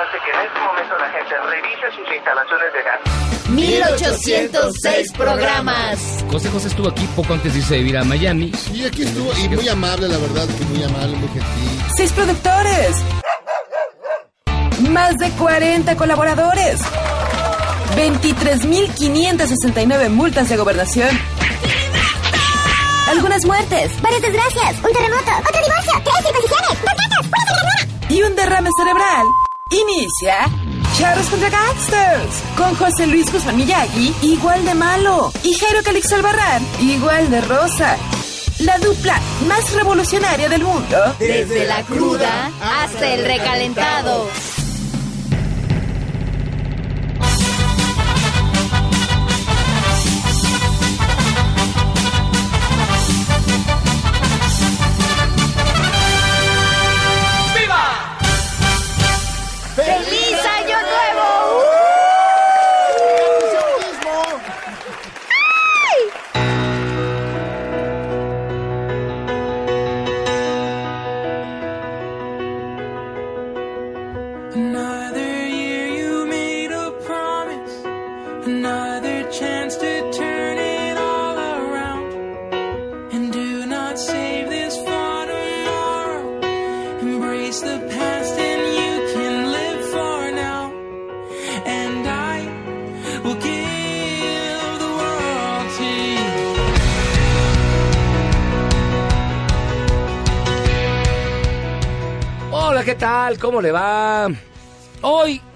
Importante que en este momento la gente revise sus instalaciones de gas. 1806 programas. José José estuvo aquí poco antes de irse a vivir a Miami. Y aquí estuvo, y muy amable, la verdad, que muy amable, muy gentil. Seis productores. Más de 40 colaboradores. 23.569 multas de gobernación. Algunas muertes, varias desgracias, un terremoto, otro divorcio, tres circuncisiones, dos gatos, una. Y un derrame cerebral. Inicia Charros contra Gangsters. Con José Luis Guzmán Miyagi, igual de malo. Y Jairo Calix Albarrán, igual de rosa. La dupla más revolucionaria del mundo. Desde la cruda hasta el recalentado.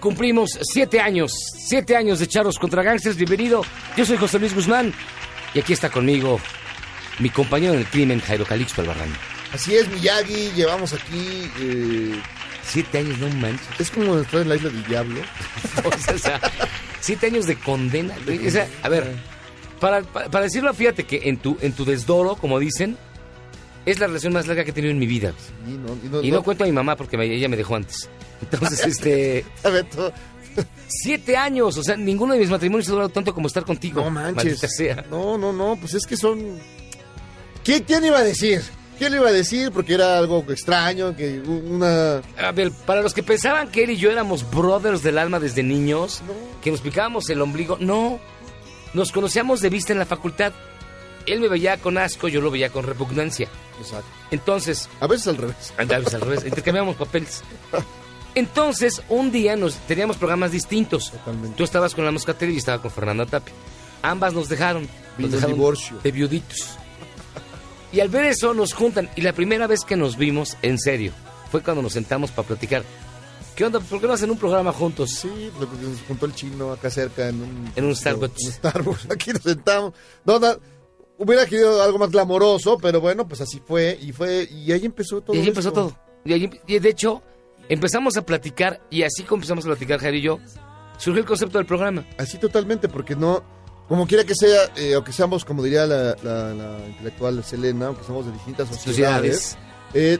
Cumplimos siete años, siete años de Charros contra Gangsters. Bienvenido. Yo soy José Luis Guzmán y aquí está conmigo mi compañero en el crimen, Jairo Calixto Albarrán. Así es, Miyagi, llevamos aquí. eh, Siete años, no manches. es como estar en la isla del diablo. O sea, siete años de condena. O sea, a ver, para, para, para decirlo, fíjate que en tu, en tu desdoro, como dicen, es la relación más larga que he tenido en mi vida. Y no, y no, Y no cuento a mi mamá porque me- ella me dejó antes. Entonces, este... A ver, todo- Siete años, o sea, ninguno de mis matrimonios ha durado tanto como estar contigo. No manches. Sea. No, no, no, pues es que son. ¿Quién, quién iba a decir? ¿Quién le iba a decir? Porque era algo extraño, que una. A ver, para los que pensaban que él y yo éramos brothers del alma desde niños, No. que nos picábamos el ombligo, no. Nos conocíamos de vista en la facultad. Él me veía con asco, yo lo veía con repugnancia. Exacto. Entonces, A veces al revés. Andábamos al revés, intercambiamos papeles. Entonces, un día nos teníamos programas distintos. Totalmente. Tú estabas con la moscatera y yo estaba con Fernanda Tapia. Ambas nos dejaron. Nos dejaron divorcio. de viuditos. Y al ver eso nos juntan. Y la primera vez que nos vimos, en serio, fue cuando nos sentamos para platicar. ¿Qué onda? ¿Por qué no hacen un programa juntos? Sí, nos juntó el chino acá cerca en un. En un Starbucks. en un Starbucks. Aquí nos sentamos. No, no, hubiera querido algo más glamoroso, pero bueno, pues así fue. Y fue y ahí empezó todo. Y ahí empezó esto. todo. Y, ahí- y de hecho, empezamos a platicar. Y así como empezamos a platicar, Jair y yo, surgió el concepto del programa. Así totalmente, porque no, como quiera que sea, eh, aunque seamos, como diría la, la- la intelectual Selena, aunque somos de distintas sociedades, Sociedades. eh,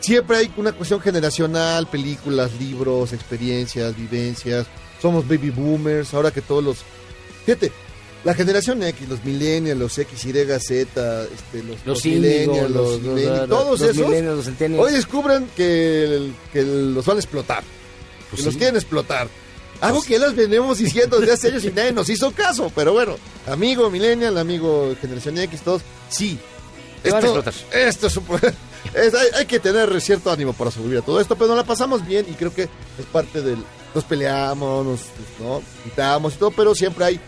siempre hay una cuestión generacional, películas, libros, experiencias, vivencias. Somos baby boomers, ahora que todos los... Fíjate, la generación X, los millennials, los X, Y, Z, este, los, Los millennials, los, los, millennials, los- todos los esos, millennials, los centennials. hoy descubren que, el- que los van a explotar. Pues que los sí. quieren explotar. Algo que les venimos diciendo desde hace años y nadie nos hizo caso. Pero bueno, amigo Millennial, amigo Generación X, todos, sí. Explotar. Esto es, un- es- hay, hay que tener cierto ánimo para sobrevivir a todo esto, pero nos la pasamos bien y creo que es parte del... Nos peleamos, nos ¿no? gritamos y todo, pero siempre hay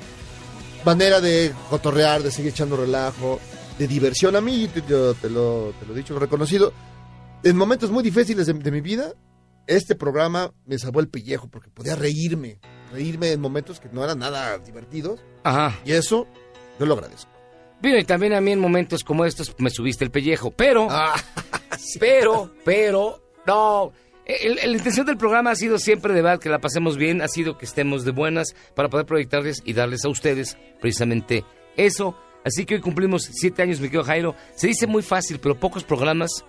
manera de cotorrear, de seguir echando relajo, de diversión. A mí, te- yo te lo, te lo he dicho, lo he reconocido, en momentos muy difíciles de, de mi vida, este programa me salvó el pellejo porque podía reírme, reírme en momentos que no eran nada divertidos Ajá. y eso yo lo agradezco. Bueno, y también a mí en momentos como estos me subiste el pellejo, pero, Ah, pero, pero, no. El- el- la intención del programa ha sido siempre de verdad que la pasemos bien, ha sido que estemos de buenas para poder proyectarles y darles a ustedes precisamente eso. Así que hoy cumplimos siete años, mi querido Jairo. Se dice muy fácil, pero pocos programas,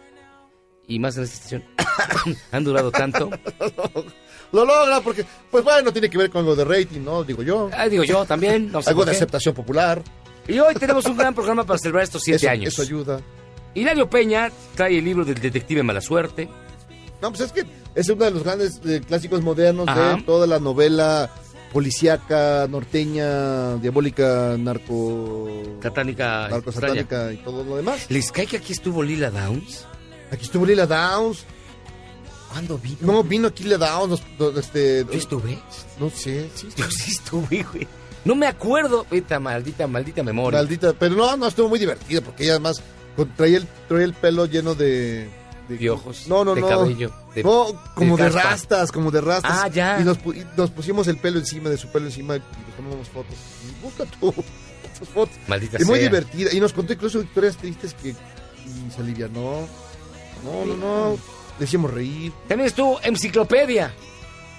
y más en esta estación, han durado tanto. Lo logra porque, pues bueno, tiene que ver con lo de rating, ¿no? Digo yo. Ah, digo yo también. No sé Algo de aceptación popular. Y hoy tenemos un gran programa para celebrar estos siete eso, años. Eso ayuda. Hilario Peña trae el libro del detective Mala Suerte. No, pues es que es uno de los grandes eh, clásicos modernos Ajá. de toda la novela policíaca, norteña, diabólica, narco... Satánica. narco satánica y todo lo demás. ¿Les cae que aquí estuvo Lila Downs? Aquí estuvo Lila Downs. ¿Cuándo vino? No, vino aquí Lila Downs. este, ¿Yo estuve? no sé, sí. Yo sí estuve, güey. No me acuerdo. Esta maldita, maldita memoria. Maldita, pero no, no, estuvo muy divertido porque ella además traía el, traía el pelo lleno de... de Piojos, No, no, de no. cabello, de- no, como de rastas, como de rastas. Ah, ya. Y nos, y nos pusimos el pelo encima de su pelo encima y le tomamos fotos. Y busca tú tus fotos. Maldita Y muy sea. divertida. Y nos contó incluso historias tristes que y se alivianó. No, no, no. Le hicimos reír. También estuvo Enciclopedia.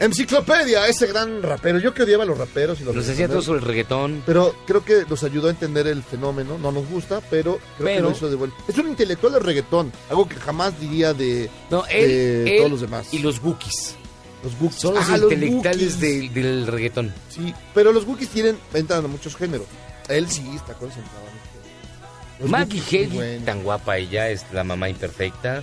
Enciclopedia, ese gran rapero. Yo que odiaba a los raperos y los Nos decía todo sobre el reggaetón. Pero creo que nos ayudó a entender el fenómeno. No nos gusta, pero creo que Pero- lo hizo de vuelta. Es un intelectual de reggaetón. Algo que jamás diría de, No, él, de él todos los demás. y los Bookies. los Bookies. Son los Ah, intelectuales Bookies. del, del reggaetón. Sí, pero los Bookies tienen, entran a muchos géneros. Él sí está concentrado. Los Maggie Haley, tan guapa ella, es la mamá imperfecta.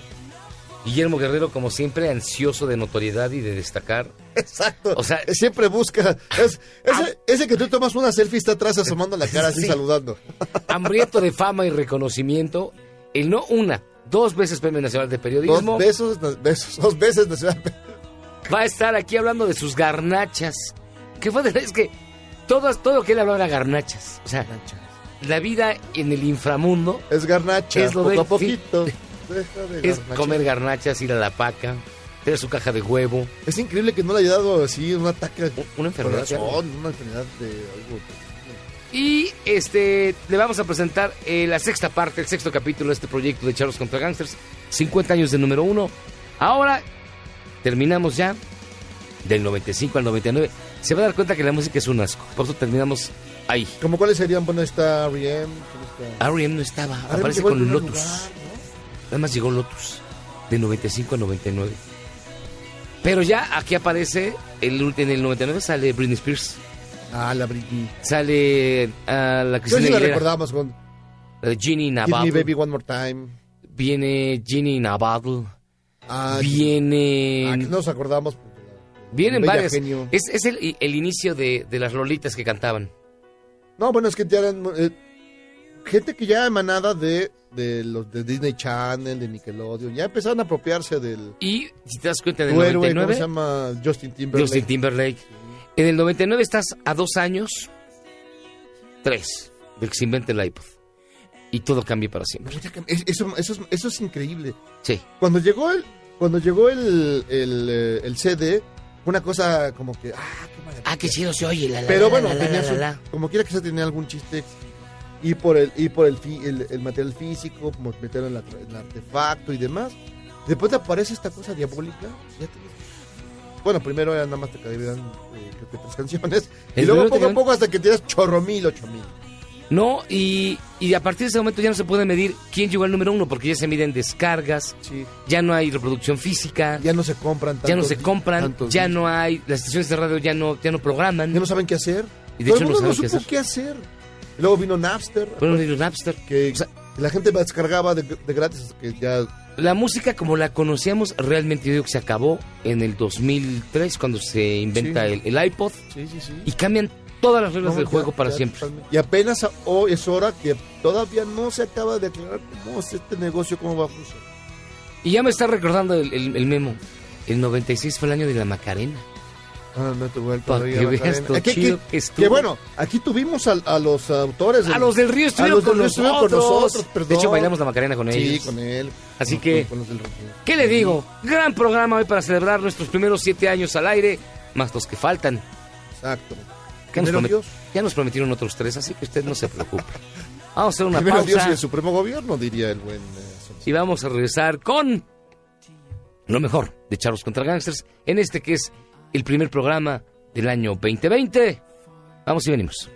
Guillermo Guerrero, como siempre, ansioso de notoriedad y de destacar. Exacto. O sea- siempre busca. Es, ese, ese que tú tomas una selfie está atrás asomando la cara así Sí. saludando. Hambriento de fama y reconocimiento. El no una, dos veces Premio Nacional de Periodismo. Dos besos, besos, dos veces nacional. Va a estar aquí hablando de sus garnachas. ¿Qué fue? de- Es que todo, todo lo que él hablaba era garnachas. O sea, la vida en el inframundo Es garnacha. Es lo poco a poquito. De es comer garnachas, ir a la paca, tener su caja de huevo. Es increíble que no le haya dado así un ataque Una enfermedad. corazón, una enfermedad de algo. Y este le vamos a presentar eh, la sexta parte, el sexto capítulo de este proyecto de Charlos contra Gangsters. 50 años de número uno. Ahora terminamos ya del 95 al 99. Se va a dar cuenta que la música es un asco. Por eso terminamos ahí. ¿Cómo cuáles serían? Bueno, está R.E.M. ¿quién está? R.E.M. no estaba, R.E.M. aparece con Lotus. Nada más llegó Lotus. De 95 a 99. Pero ya aquí aparece, el, en el 99 sale Britney Spears. Ah, la Britney. Sale ah, la Yo Cristina sí la Aguilera, recordamos con de Ginny Give Me Navarro. Baby One More Time. Viene Ginny Navarro. Ah, Viene. ah, que nos acordamos. Vienen varias. Genio. Es, es el, el inicio de, de las rolitas que cantaban. No, bueno, es que ya eran eh, gente que ya emanada de, de los de Disney Channel, de Nickelodeon, ya empezaron a apropiarse del Y si te das cuenta, en el tu héroe, ¿cómo 99, se llama? Justin Timberlake. Justin Timberlake. En el 99 estás a dos años, tres, del que se invente el iPod. Y todo cambia para siempre. Es- Eso, eso, es, eso es increíble. Sí. Cuando llegó el, cuando llegó el, el, eh, el CD, una cosa como que, ah, qué. Ah, qué chido se oye. La, la, Pero bueno, la, tenía su- como quiera que se tenía algún chiste. Y por el, y por el, fi- el, el material físico, como meterlo en, la el artefacto y demás. Después te aparece esta cosa diabólica. ya tienes- Bueno, primero era nada más te caían eh, tres canciones. Y luego te poco a poco hasta que tienes chorro mil, ocho mil. No, y, y a partir de ese momento ya no se puede medir quién llegó al número uno, porque ya se miden descargas, Sí. ya no hay reproducción física, Ya no se compran tantos ya no se compran, ya discos. no hay, las estaciones de radio ya no, ya no programan. Ya no saben qué hacer. Y de Todo hecho el no mundo no, qué supo hacer. qué hacer. Luego vino Napster. Bueno, ni los Napster. que O sea, la gente descargaba de, de gratis que ya La música como la conocíamos realmente yo digo que se acabó en el 2003 cuando se inventa Sí. el, el iPod sí sí sí y cambian todas las reglas No, del ya- juego para ya siempre. y apenas hoy es hora que todavía no se acaba de aclarar cómo es este negocio cómo va a funcionar Y ya me está recordando el, el- el memo. El 96 fue el año de la Macarena. Ah, no vuelvo Para que veas lo que, chido que- que estuvo. que bueno aquí tuvimos a, a los autores del- A los del Río estuvieron, con, nosotros. con nosotros, De hecho, bailamos la Macarena con sí ellos. con él Así que- con. ¿Qué le digo? Gran programa hoy para celebrar nuestros primeros siete años al aire, más los que faltan. exacto ¿Qué nos Dios Ya nos prometieron otros tres, así que usted no se preocupe. Vamos a hacer una primero Dios pausa y el supremo gobierno diría el buen eh, y vamos a regresar con lo mejor de Charlos contra Gangsters en este que es el primer programa del año 2020. Vamos y venimos.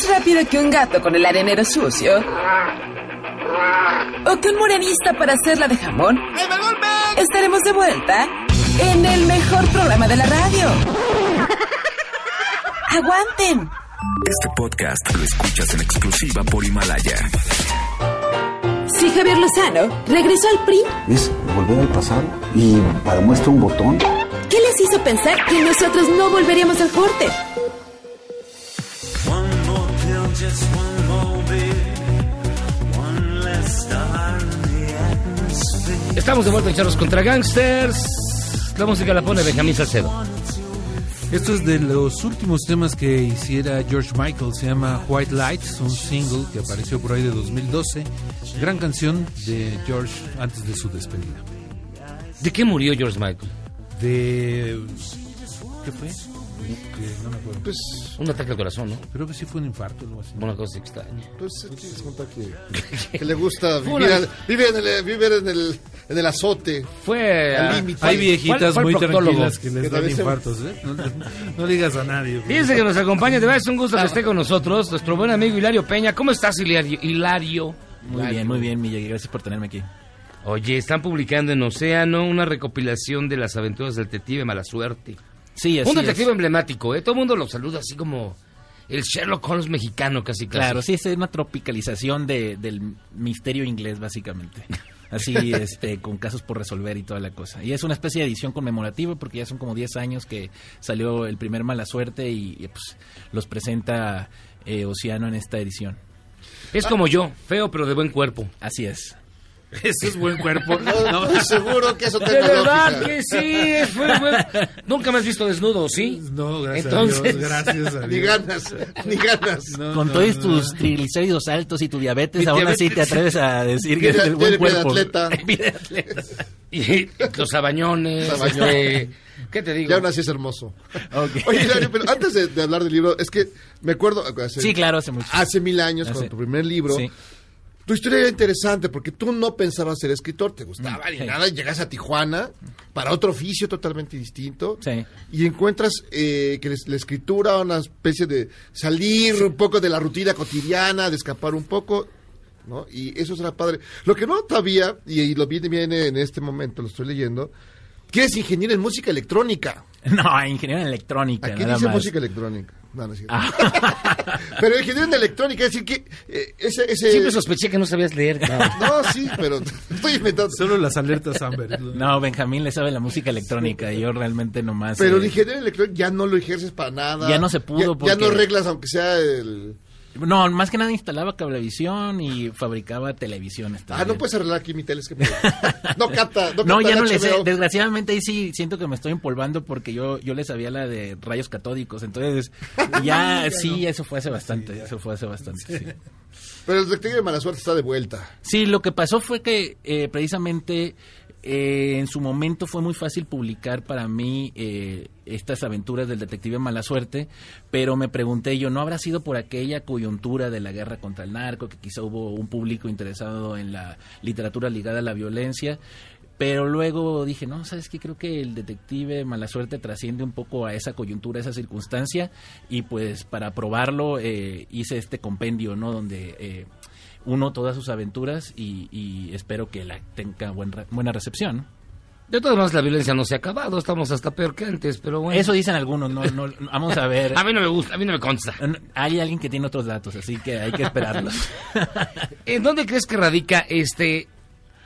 Más rápido que un gato con el arenero sucio. O que un morenista para hacerla de jamón. Estaremos de vuelta en el mejor programa de la radio. ¡Aguanten! Este podcast lo escuchas en exclusiva por Himalaya. Si Javier Lozano regresó al PRI, es volver al pasado y para muestra un botón. ¿qué les hizo pensar que nosotros no volveríamos al corte? Estamos de vuelta en Charros contra Gangsters. La música la pone Benjamín Salcedo. Esto es de los últimos temas que hiciera George Michael, se llama White Lights, un single que apareció por ahí de 2012, gran canción de George antes de su despedida. ¿De qué murió George Michael? De... ¿Qué fue? Que no me acuerdo. Pues, Un ataque al corazón, ¿no? Creo que sí fue un infarto o algo así. Una cosa extraña. pues es que que, que le gusta vivir, al- vivir en, el, vivir en, el, en el azote. Fue. Al límite. Hay viejitas ¿Cuál- cuál muy tranquilas que les Que dan infartos, ¿eh? No, digas a nadie. Fíjense que nos acompaña, de verdad es un gusto que esté con nosotros, nuestro buen amigo Hilario Peña. ¿Cómo estás, Hilario? Hilario? Muy bien, muy bien, Miyagi. Gracias por tenerme aquí. Oye, están publicando en Océano una recopilación de las aventuras del detective Mala Suerte. Sí, así Un detective es. emblemático, ¿eh? Todo el mundo lo saluda así como el Sherlock Holmes mexicano, casi casi. Claro, sí, es una tropicalización de, del misterio inglés, básicamente. Así, este, con casos por resolver y toda la cosa. Y es una especie de edición conmemorativa porque ya son como 10 años que salió el primer Mala Suerte y, y, pues los presenta eh, Océano en esta edición. Es como yo, feo pero de buen cuerpo. Así es. Eso es buen cuerpo. No, estoy seguro que eso De tenga verdad lógica. que sí, fue buen- Nunca me has visto desnudo, ¿sí? No, gracias Entonces- a Dios, gracias a Dios. Ni ganas, ni ganas. No, con no, todos no, tus no. triglicéridos altos y tu diabetes, Mi aún así te atreves a decir que es buen de cuerpo. atleta. De. Y los sabañones. Sabañón. este, ¿Qué te digo? Ya aún así es hermoso. Oye, Hilario, pero antes de, de hablar del libro, es que me acuerdo... hace- Sí, claro, hace mucho. Hace mil años, Hace- con tu primer libro, Sí. Tu historia era interesante porque tú no pensabas ser escritor, te gustaba Mm, ni sí. nada, y llegas a Tijuana para otro oficio totalmente distinto Sí. y encuentras eh, que la escritura, una especie de salir un poco de la rutina cotidiana, de escapar un poco, ¿no? Y eso será padre. Lo que no sabía, y, y lo viene, viene en este momento, lo estoy leyendo, que es ingeniero en música electrónica. No, ingeniero en electrónica, Aquí nada dice más. música electrónica. No, no es cierto. Ah. Pero ingeniero en electrónica, es decir, que eh, ese... ese... Siempre sospeché que no sabías leer. cabrón. No, sí, pero estoy inventando. Solo las alertas Amber. No, Benjamín le sabe la música electrónica y yo realmente nomás... Pero eh, el ingeniero en electrónica ya no lo ejerces para nada. Ya no se pudo Ya, ya porque- no reglas, aunque sea el... No, más que nada instalaba cablevisión y fabricaba televisiones Ah, no puedes arreglar aquí mi tele, es que... No cata, no, No, capta ya no le sé. Desgraciadamente ahí sí siento que me estoy empolvando porque yo yo le sabía la de rayos catódicos. Entonces, ya, sí, eso fue hace bastante. eso fue hace bastante, sí. Pero el detective de mala suerte está de vuelta. Sí, lo que pasó fue que eh, precisamente eh, en su momento fue muy fácil publicar para mí eh, estas aventuras del detective Mala Suerte, pero me pregunté yo, ¿no habrá sido por aquella coyuntura de la guerra contra el narco, que quizá hubo un público interesado en la literatura ligada a la violencia? Pero luego dije, no, ¿sabes qué? Creo que el detective Mala Suerte trasciende un poco a esa coyuntura, a esa circunstancia, y pues para probarlo eh, hice este compendio, ¿no? Donde eh, uno todas sus aventuras y, y espero que la tenga buen re- buena recepción. De todas maneras, la violencia no se ha acabado. Estamos hasta peor que antes, pero bueno. Eso dicen algunos, no, vamos a ver. A mí no me gusta, a mí no me consta. Hay alguien que tiene otros datos, así que hay que esperarlos. ¿En dónde crees que radica este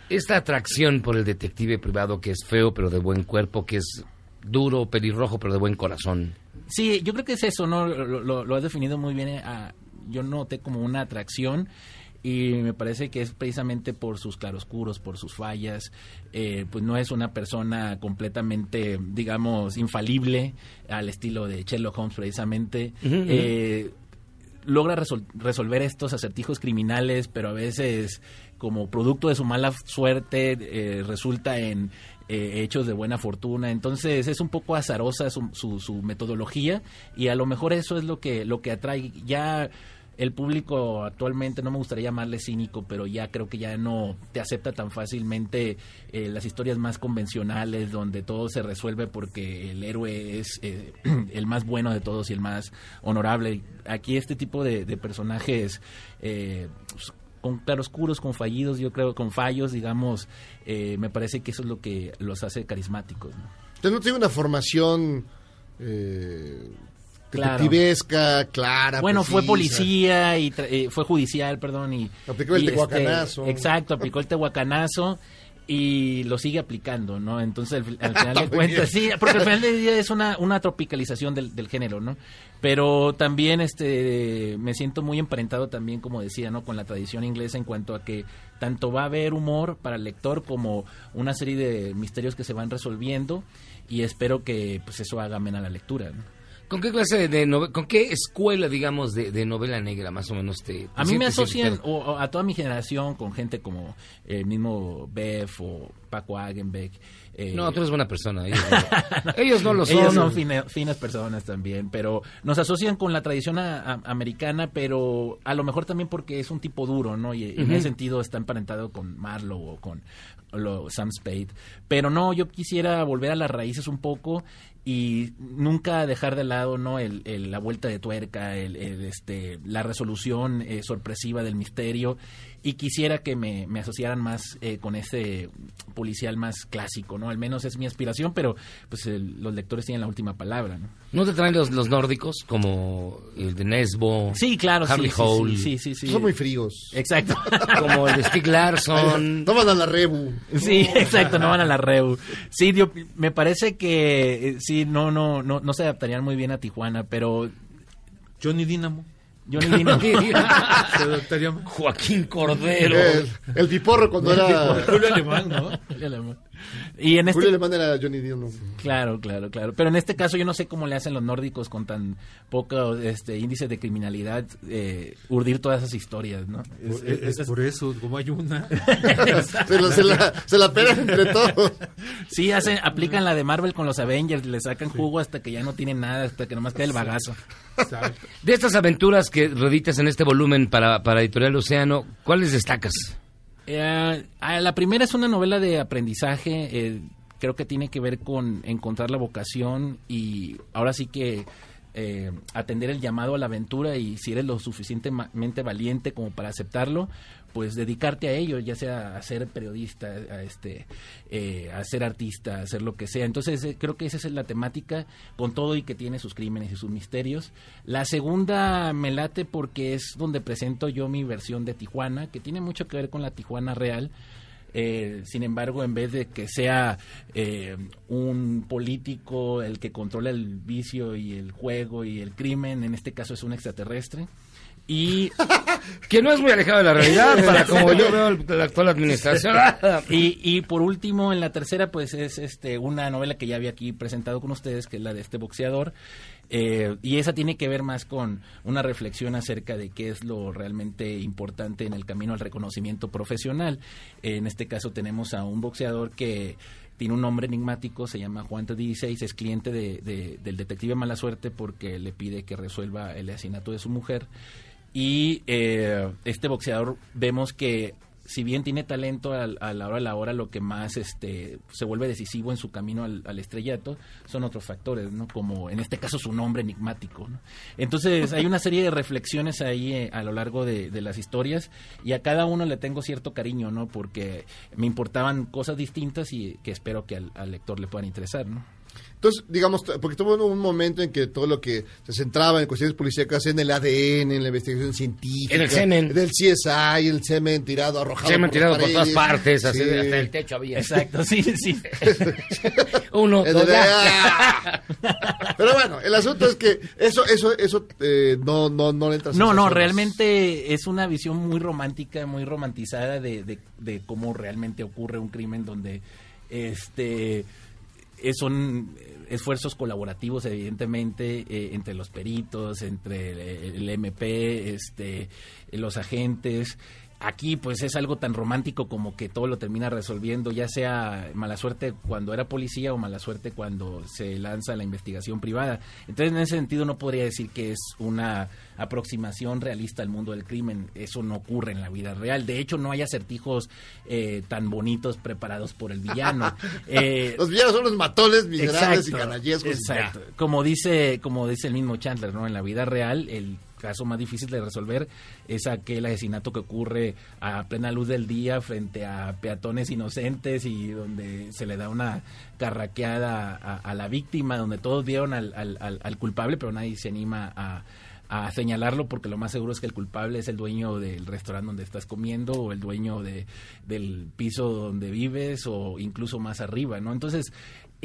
esta atracción por el detective privado que es feo pero de buen cuerpo, que es duro, pelirrojo pero de buen corazón? Sí, yo creo que es eso, ¿no? Lo, lo- lo has definido muy bien. eh, yo noté como una atracción y me parece que es precisamente por sus claroscuros, por sus fallas. eh, pues no es una persona completamente, digamos, infalible al estilo de Sherlock Holmes, precisamente. Eh, logra resol- resolver estos acertijos criminales, pero a veces como producto de su mala suerte eh, resulta en eh, hechos de buena fortuna. Entonces es un poco azarosa su, su, su metodología y a lo mejor eso es lo que lo que atrae. Ya el público actualmente, no me gustaría llamarle cínico, pero ya creo que ya no te acepta tan fácilmente eh, las historias más convencionales, donde todo se resuelve porque el héroe es eh, el más bueno de todos y el más honorable. Aquí este tipo de, personajes... Eh, pues, con claroscuros, con fallidos, yo creo, con fallos, digamos, eh, me parece que eso es lo que los hace carismáticos. ¿no? Usted no tiene una formación eh, Claro. detectivesca, clara. Bueno, fue policía y tra- eh, fue judicial, perdón. Y, Aplicó el y, tehuacanazo. exacto, aplicó el tehuacanazo y lo sigue aplicando, ¿no? Entonces, al, al final de cuentas, sí, porque al final del día es una, una tropicalización del, del género, ¿no? Pero también este me siento muy emparentado también, como decía, ¿no? Con la tradición inglesa en cuanto a que tanto va a haber humor para el lector como una serie de misterios que se van resolviendo y espero que pues eso haga amena la lectura, ¿no? ¿Con qué clase de novela, con qué escuela, digamos, de, de novela negra más o menos te... A te mí me asocian, o, o a toda mi generación, con gente como el mismo Beff o Paco Hagenbeck. eh, No, tú eres buena persona. Ellos no, ellos no lo son. Ellos son fine- finas personas también, pero nos asocian con la tradición a- a- americana, pero a lo mejor también porque es un tipo duro, ¿no? Y, en ese sentido está emparentado con Marlowe o con lo- Sam Spade. Pero no, yo quisiera volver a las raíces un poco y nunca dejar de lado no el, el- la vuelta de tuerca el, el, este la resolución eh, sorpresiva del misterio y quisiera que me, me asociaran más eh, con ese policial más clásico no al menos es mi aspiración pero pues el- los lectores tienen la última palabra no ¿No te traen los, los nórdicos como el de Nesbo? sí claro sí, sí, Hole, sí, sí, sí, Son muy fríos. exacto como el de Stieg Larsson. No van a la rebu. Sí, exacto, no van a la Reu. Sí, yo- me parece que eh, sí, no, no, no, no se adaptarían muy bien a Tijuana, pero Johnny Dynamo. Johnny más. Joaquín Cordero. El, el piporro cuando era... Julio Alemán, ¿no? Y en este Julio Alemán era Johnny Dino. Claro, claro, claro. Pero en este caso yo no sé cómo le hacen los nórdicos con tan poco este, índice de criminalidad eh, urdir todas esas historias, ¿no? Es- Es, es- es por eso, como hay una. Se la, se la, se la pegan entre todos. sí, hacen, aplican la de Marvel con los Avengers, le sacan jugo hasta que ya no tienen nada, hasta que nomás queda el bagazo. Exacto. De estas aventuras que reeditas en este volumen para, para Editorial Océano, ¿cuáles destacas? Eh, la primera es una novela de aprendizaje. eh, creo que tiene que ver con encontrar la vocación y ahora sí que eh, atender el llamado a la aventura y si eres lo suficientemente valiente como para aceptarlo, pues dedicarte a ello, ya sea a ser periodista, a este, eh, a ser artista, a hacer lo que sea. Entonces eh, creo que esa es la temática con todo y que tiene sus crímenes y sus misterios. La segunda me late porque es donde presento yo mi versión de Tijuana, que tiene mucho que ver con la Tijuana real. Eh, sin embargo, en vez de que sea eh, un político el que controla el vicio y el juego y el crimen, en este caso es un extraterrestre. Y, Que no es muy alejado de la realidad para como yo veo la actual administración. y, y por último, en la tercera, pues es este una novela que ya había aquí presentado con ustedes, que es la de este boxeador. Eh, y esa tiene que ver más con una reflexión acerca de qué es lo realmente importante en el camino al reconocimiento profesional. en este caso tenemos a un boxeador que tiene un nombre enigmático, se llama Juan 16, es cliente de- de- del detective Mala Suerte porque le pide que resuelva el asesinato de su mujer. Y eh, este boxeador vemos que si bien tiene talento al- a, la hora de la hora, lo que más este se vuelve decisivo en su camino al, al estrellato son otros factores, ¿no? Como en este caso su nombre enigmático. Entonces hay una serie de reflexiones ahí eh, a lo largo de, de las historias y a cada uno le tengo cierto cariño, ¿no? Porque me importaban cosas distintas y que espero que al, al lector le puedan interesar, ¿no? Entonces, digamos, porque tuvo un momento en que todo lo que se centraba en cuestiones policíacas en el ADN, en la investigación científica. En el semen. Del CSI, el semen tirado, arrojado. Se me han por las tirado por todas partes, así, Sí. hasta el techo había. Exacto, sí, sí. Uno, dos. Pero bueno, el asunto es que eso, eso, eso eh, no, no, no le entra. No, no, realmente es una visión muy romántica, muy romantizada de, de, de cómo realmente ocurre un crimen donde este son esfuerzos colaborativos evidentemente eh, entre los peritos, entre el, el MP, este, los agentes aquí pues es algo tan romántico como que todo lo termina resolviendo, ya sea mala suerte cuando era policía o mala suerte cuando se lanza la investigación privada. Entonces en ese sentido no podría decir que es una aproximación realista al mundo del crimen, eso no ocurre en la vida real. De hecho no hay acertijos eh, tan bonitos preparados por el villano. Eh, Los villanos son los matones miserables y canallescos. Exacto. Como dice, como dice el mismo Chandler, ¿no? En la vida real, el caso más difícil de resolver es aquel asesinato que ocurre a plena luz del día frente a peatones inocentes y donde se le da una carraqueada a, la víctima, donde todos vieron al- al culpable, pero nadie se anima a, a señalarlo porque lo más seguro es que el culpable es el dueño del restaurante donde estás comiendo o el dueño de, del piso donde vives o incluso más arriba, ¿no? Entonces,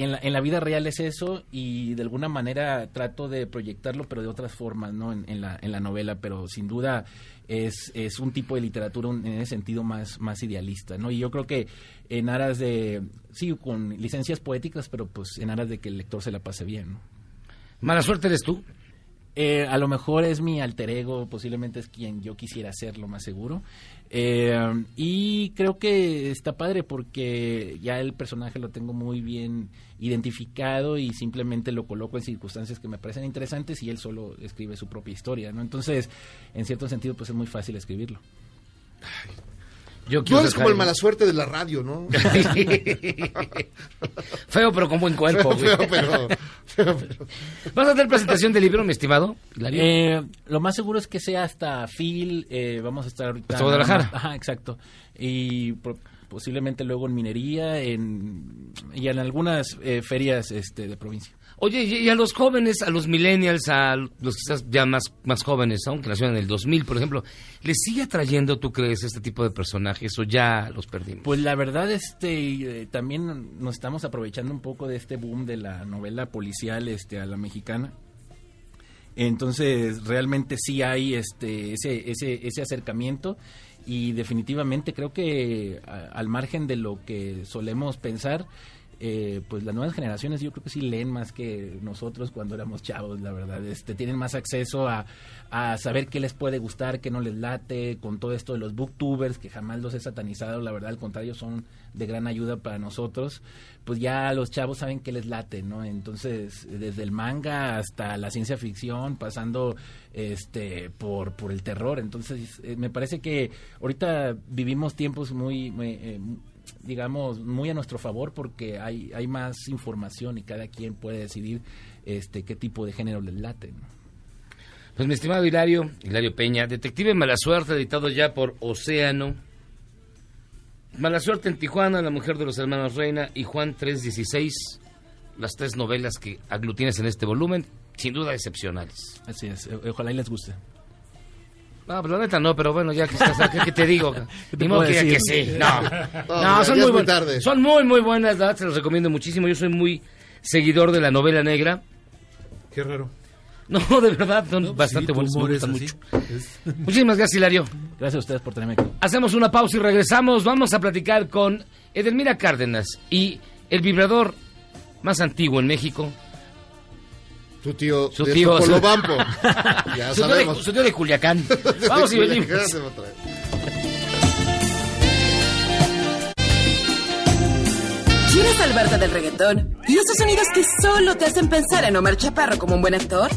en la, en la vida real es eso y de alguna manera trato de proyectarlo pero de otras formas, ¿no? En, en la, en la novela, pero sin duda es, es un tipo de literatura un- en ese sentido más, más idealista, ¿no? Y yo creo que en aras de, sí, con licencias poéticas, pero pues en aras de que el lector se la pase bien, ¿no? Mala suerte eres tú. Eh, a lo mejor es mi alter ego, posiblemente es quien yo quisiera ser, lo más seguro. Eh, y creo que está padre porque ya el personaje lo tengo muy bien identificado y simplemente lo coloco en circunstancias que me parecen interesantes y él solo escribe su propia historia, ¿no? Entonces, en cierto sentido, pues es muy fácil escribirlo. Yo Tú eres como el mala suerte de la radio, ¿no? Feo, pero con buen cuerpo. Feo, pero- feo, pero- ¿Vas a hacer presentación del libro, mi estimado? Eh, lo más seguro es que sea hasta Phil. eh, vamos a estar ahorita. Hasta Guadalajara. Ajá, exacto. Y posiblemente luego en minería en, y en algunas eh, ferias este, de provincia. Oye, y y a los jóvenes, a los millennials, a los quizás ya más, más jóvenes, aunque nacieron en el 2000, por ejemplo, ¿les sigue atrayendo, tú crees, este tipo de personajes o ya los perdimos? Pues la verdad, este, eh, también nos estamos aprovechando un poco de este boom de la novela policial, este, a la mexicana. Entonces, realmente sí hay, este, ese, ese, ese acercamiento y definitivamente creo que a- al margen de lo que solemos pensar, eh, pues las nuevas generaciones yo creo que sí leen más que nosotros cuando éramos chavos, la verdad. Este, tienen más acceso a, a saber qué les puede gustar, qué no les late, con todo esto de los booktubers, que jamás los he satanizado, la verdad, al contrario, son de gran ayuda para nosotros. Pues ya los chavos saben qué les late, ¿no? Entonces, desde el manga hasta la ciencia ficción, pasando este por, por el terror. Entonces, eh, me parece que ahorita vivimos tiempos muy, muy, eh, digamos, muy a nuestro favor porque hay, hay más información y cada quien puede decidir este qué tipo de género les late. ¿no? Pues mi estimado Hilario, Hilario Peña, Detective Mala Suerte, editado ya por Océano. Mala Suerte en Tijuana, La Mujer de los Hermanos Reina y Juan 316, las tres novelas que aglutinas en este volumen, sin duda excepcionales. Así es, eh, ojalá y les guste. No, pues la neta no, pero bueno, ya que estás aquí, ¿qué te digo? ¿Qué te Ni modo puedo que, sí. No, No, no, ya- son muy muy buenas. tarde. Son muy, muy buenas, la verdad, se los recomiendo muchísimo. Yo soy muy seguidor de la novela negra. Qué raro. No, de verdad, son No, pues bastante sí, tu buenas, me humor es gustan así. mucho. Es- Muchísimas gracias, Hilario. Gracias a ustedes por tenerme aquí. Hacemos una pausa y regresamos. Vamos a platicar con Edelmira Cárdenas y el vibrador más antiguo en México. Su tío, Su de tío, su- Topolobampo. ya su, tío de, sabemos. su tío de Culiacán. Vamos y venimos. Gracias otra vez. ¿Quieres salvarte del reggaetón? ¿Y esos sonidos que solo te hacen pensar en Omar Chaparro como un buen actor?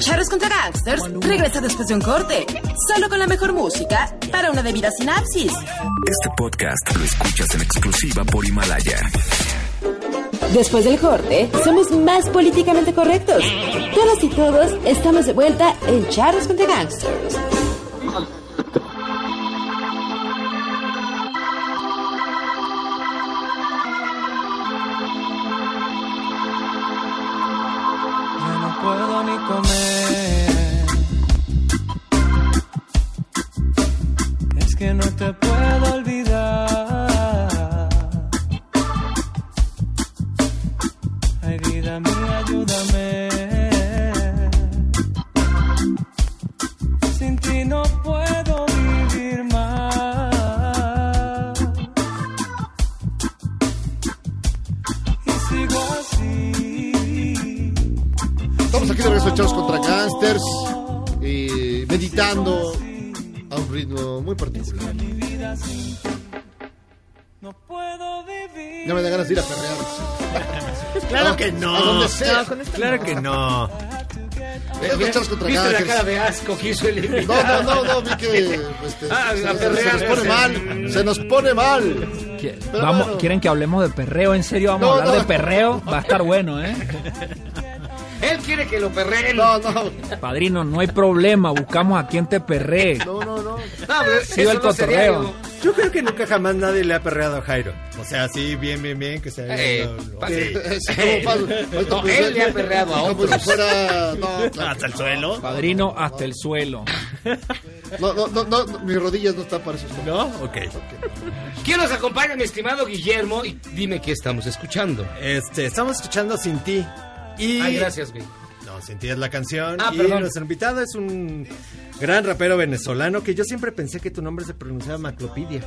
Charros contra Gangsters regresa después de un corte, solo con la mejor música para una debida sinapsis. Este podcast lo escuchas en exclusiva por Himalaya. Después del corte, somos más políticamente correctos. Todas y todos estamos de vuelta en Charros contra Gangsters. Comer. Es que no te puedo olvidar. Ayúdame. Sin ti no puedo vivir más. Y sigo así. Estamos aquí de regreso echados contra gangsters, eh, meditando a un ritmo muy particular. Ya me da ganas de ir a perrear. Claro que no. A donde sea. No, Claro no. que no. Charros contra ¿Viste la cara de asco que hizo el No, invitado? no, no, no, vi que este, Ah, se, a se- perrear. se nos pone mal, se nos pone mal. Vamos, bueno. ¿Quieren que hablemos de perreo? ¿En serio vamos No, a hablar no. de perreo? Va a estar bueno, ¿eh? Él quiere que lo perreen. No, no. Padrino, no hay problema. Buscamos a quien te perree. No, no, no. No, pero va el cotorreo. Yo creo que nunca jamás nadie le ha perreado a Jairo. O sea, así, bien, bien, bien, que. Eh, sí. Sí, como pa- No, él le ha perreado a Como otros. si fuera. No, claro. Hasta el suelo. Padrino, hasta el suelo. No, no, no, no, no, mis rodillas no están para eso. ¿No? Ok. ¿Quién nos acompaña, mi estimado Guillermo? Y dime qué estamos escuchando. Este, estamos escuchando Sin Ti. Y... Ay, gracias, güey. No, Sin Ti es la canción. Ah, y perdón. nuestro invitado es un gran rapero venezolano que yo siempre pensé que tu nombre se pronunciaba Maclopidia.